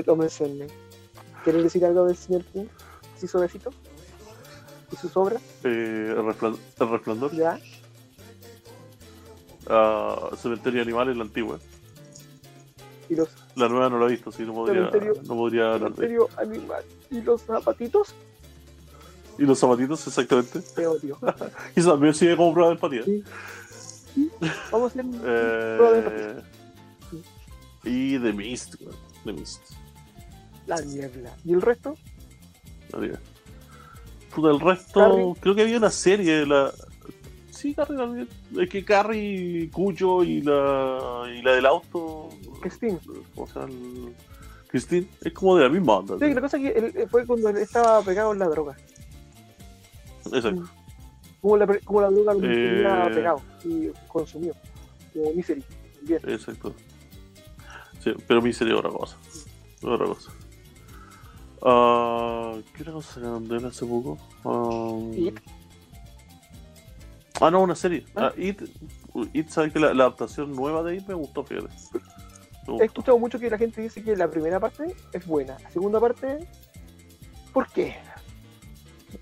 lo mencioné. ¿Quieres decir algo del señor King? ¿Sí suavecito? ¿Y sus obras? Eh, el, resplandor, el resplandor. Ya. ah, Cementerio de Animales, la antigua. ¿Y los La nueva no la he visto, así no podría, Cementerio- no podría hablar de cementerio animal? ¿Y los zapatitos? Y los zapatitos, exactamente. Te odio. Y eso también sigue como prueba de empatía. Sí. Vamos a hacer un- prueba de empatía. Eh, y The Mist. The Mist. La niebla. ¿Y el resto? diga. Puta, el resto, Carrie. creo que había una serie, la... Sí, Carrie también. Es que Carrie, Cuyo y la, y la del auto... Christine. ¿Cómo se llama? El- Christine, es como de la misma onda. Sí, la cosa es que él, eh, fue cuando él estaba pegado en la droga. Exacto. Como la, como la droga lo Eh. tenía pegado y consumió. Como Misery. Bien. Exacto. Sí, pero mi sería otra cosa. Otra cosa. Ah, ¿Qué otra cosa sacaron de él hace poco? Ah, It. Ah, no, una serie. Ah. It, It, ¿sabes que la, la adaptación nueva de It me gustó, fíjate. Me He escuchado mucho que la gente dice que la primera parte es buena. La segunda parte, ¿por qué?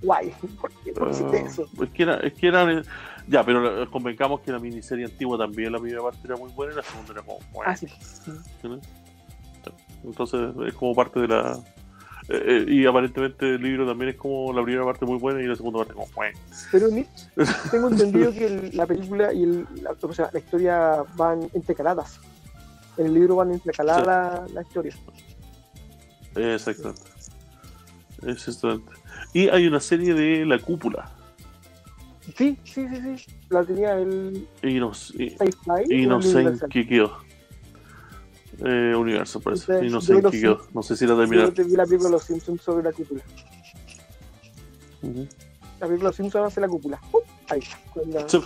Guay. ¿Por qué? ¿Por qué hiciste eso? es que era, es que era, ya, pero convencamos que la miniserie antigua también la primera parte era muy buena y la segunda era como buena. Ah, sí. ¿sí? Entonces es como parte de la eh, eh, y aparentemente el libro también es como la primera parte muy buena y la segunda parte como buena. Pero tengo entendido que el- la película y el- la, o sea, la historia van entrecaladas. En el libro van entrecaladas la historia. Exactamente. Exactamente. Y hay una serie de La Cúpula. Sí, sí, sí, sí. La tenía el Y no, y, y no sé en qué quedó. Eh, Universo, parece. Entonces, Y no sé yo en qué quedó. No sé si la Yo terminaron. te vi la película de los Simpsons sobre la cúpula. La película de los Simpsons hace la cúpula. ¡Pum! Ahí, con la- Sí.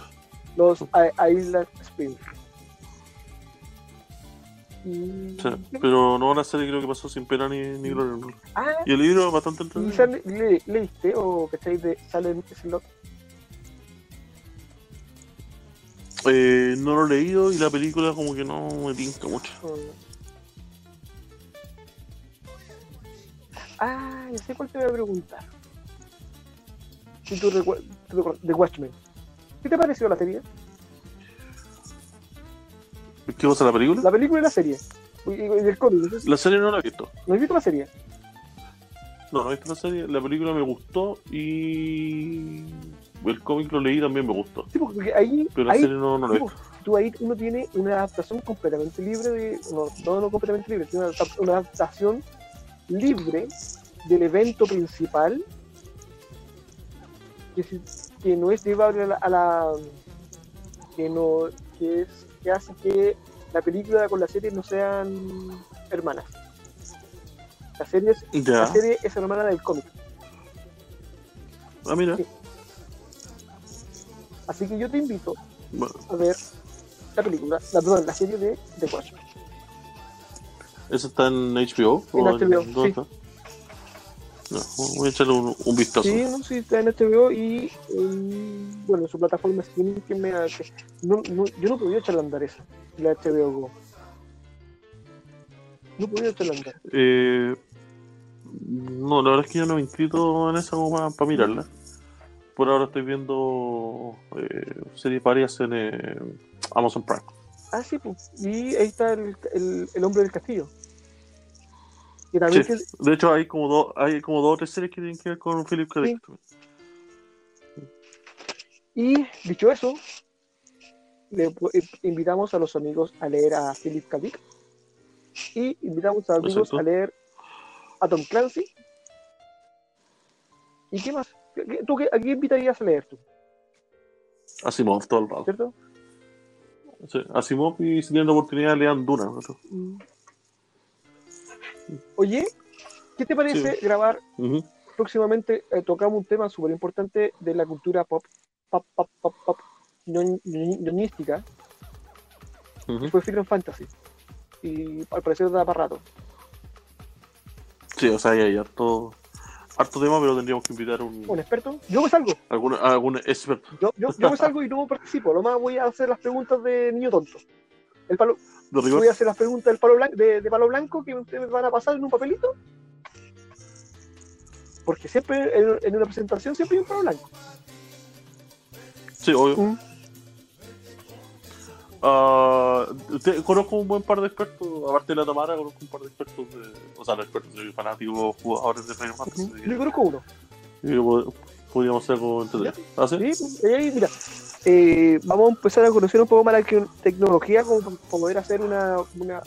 los I- Island Springs. Y... Sí, pero no una serie creo que pasó sin pena ni, ni gloria. ¿no? Ah, Y el libro es bastante ¿y entretenido. sale- le- leíste o cachai de Salem Slot? Eh, no lo he leído y la película como que no me tinca mucho. Ah, ya sé cuál te voy a preguntar. Si tú de Watchmen. ¿Qué te pareció la serie? ¿Qué cosa la película? La película y la serie. Y, y el cómic. ¿no? La serie no la he visto. ¿No has visto la serie? No, no he visto la serie. La película me gustó y el cómic lo leí también me gustó. Sí, porque ahí, Pero la ahí serie no, no la he visto. tú ahí uno tiene una adaptación completamente libre de. No, no, no completamente libre, tiene una, una adaptación libre del evento principal que, si- que no es llevable a la, a la- que no que es que hace que la película con la serie no sean hermanas. La serie es, la serie es hermana del cómic. Ah, mira. Sí. Así que yo te invito Bueno, a ver la película, la, perdón, la serie de The Watchmen. ¿Eso está en HBO? En ¿O HBO, dónde sí. está? No, voy a echarle un, un vistazo. Sí, no, sí, está en HBO y en, bueno, en su plataforma streaming que me ha- que- no, no, yo no podía echarle a andar esa, la HBO Go. No podía echarle a andar. Eh, no, la verdad es que yo no me he inscrito en esa como para, mirarla. Por ahora estoy viendo eh, series varias en eh, Amazon Prime. Ah, sí, pues. Y ahí está el, el, el hombre del castillo. Y también Sí. que- De hecho, hay como, dos hay como dos o tres series que tienen que ver con Philip K. Dick. Y dicho eso, le eh, invitamos a los amigos a leer a Philip K. Dick. Y invitamos a los amigos Exacto. a leer a Tom Clancy. ¿Y qué más? ¿Qué- qué- ¿Tú qué, a quién invitarías a leer tú? Asimov todo el rato. ¿Cierto? Sí, Asimov y si tienen la oportunidad lean Duna. ¿no? Oye, ¿qué te parece grabar próximamente? eh, tocamos un tema súper importante de la cultura pop, pop, pop, pop, pop, ñoñ- ñoñ- ñoñística, Ujú. que fue Final Fantasy. Y al parecer da para rato. Sí, o sea, hay, hay harto, harto tema, pero tendríamos que invitar a un, ¿Un experto? Yo me salgo. algún, a algún experto. Yo, yo, yo me salgo y no participo. Lo más voy a hacer las preguntas de niño tonto. El palo, voy a hacer las preguntas del palo blanco, de, de palo blanco que ustedes van a pasar en un papelito. Porque siempre en, en una presentación siempre hay un palo blanco. Sí, obvio. Mm. Te- conozco un buen par de expertos, aparte de la Tamara, conozco un par de expertos, de, o sea, no expertos, soy fanáticos jugadores de Final Fantasy. Yo conozco uno. que podríamos hacer algo entretenido. ¿Ah, sí? Sí, pues, ahí, mira, eh, vamos a empezar a conocer un poco más la tecnología como para poder hacer una, una,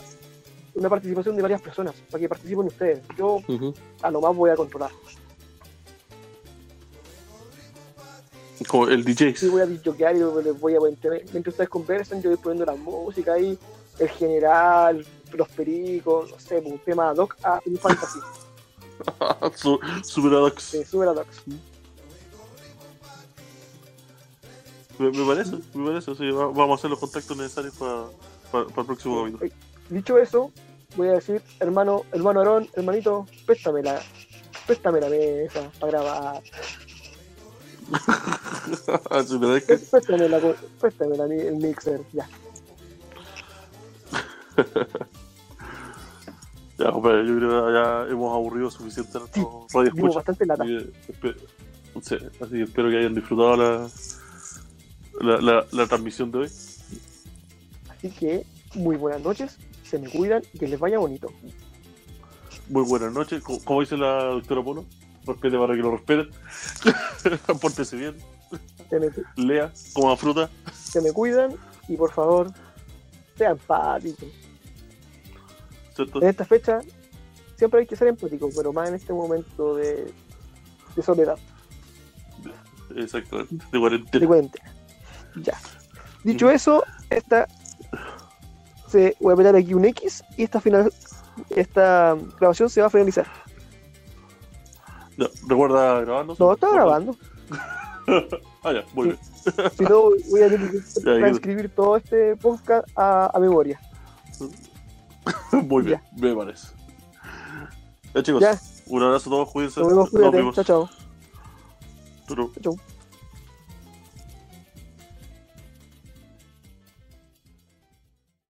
una participación de varias personas, para que participen ustedes. Yo a lo más voy a controlar. Como el DJ. Sí, voy a disjoquear y les voy a mantener- mientras ustedes conversan, yo voy poniendo la música ahí, el general, los pericos, no sé, pues, un tema ad hoc a un fantasy, Su- Super Adox. sí, super ad hoc. Me, me parece, me parece. Sí, va- vamos a hacer los contactos necesarios para el próximo capítulo. Eh, Dicho eso, voy a decir, hermano, hermano Aarón, hermanito, préstame la, préstame la mesa para grabar. Sí. Préstame, la, préstame la- el mixer, ya. Ya, compadre, yo creo que ya hemos aburrido suficiente a nuestros radio Dimos escucha. bastante lata. Sí, así que espero que hayan disfrutado la, la, la, la transmisión de hoy. Así que, muy buenas noches, se me cuidan y que les vaya bonito. Muy buenas noches. Como dice la doctora Pono, respete para que lo respeten. Pórtese bien, me, lea, coma fruta. se me cuidan y por favor, sean empáticos. En esta fecha, siempre hay que ser empático, pero más en este momento de, de soledad, Exactamente, de de cuarentena. cuarentena. Ya. Dicho eso, esta se voy a apretar aquí un X y esta final esta grabación se va a finalizar. Ya, Recuerda grabarnos. No, está grabando. ah, ya, muy bien. Si no, voy a tener que Ya, transcribir todo este podcast a, a memoria. Muy bien, me parece. Ya, chicos, Ya. un abrazo a todos, cuídense. Nos vemos, Nos cuídate. vemos. Chao, chao. Chau, chau. Chao.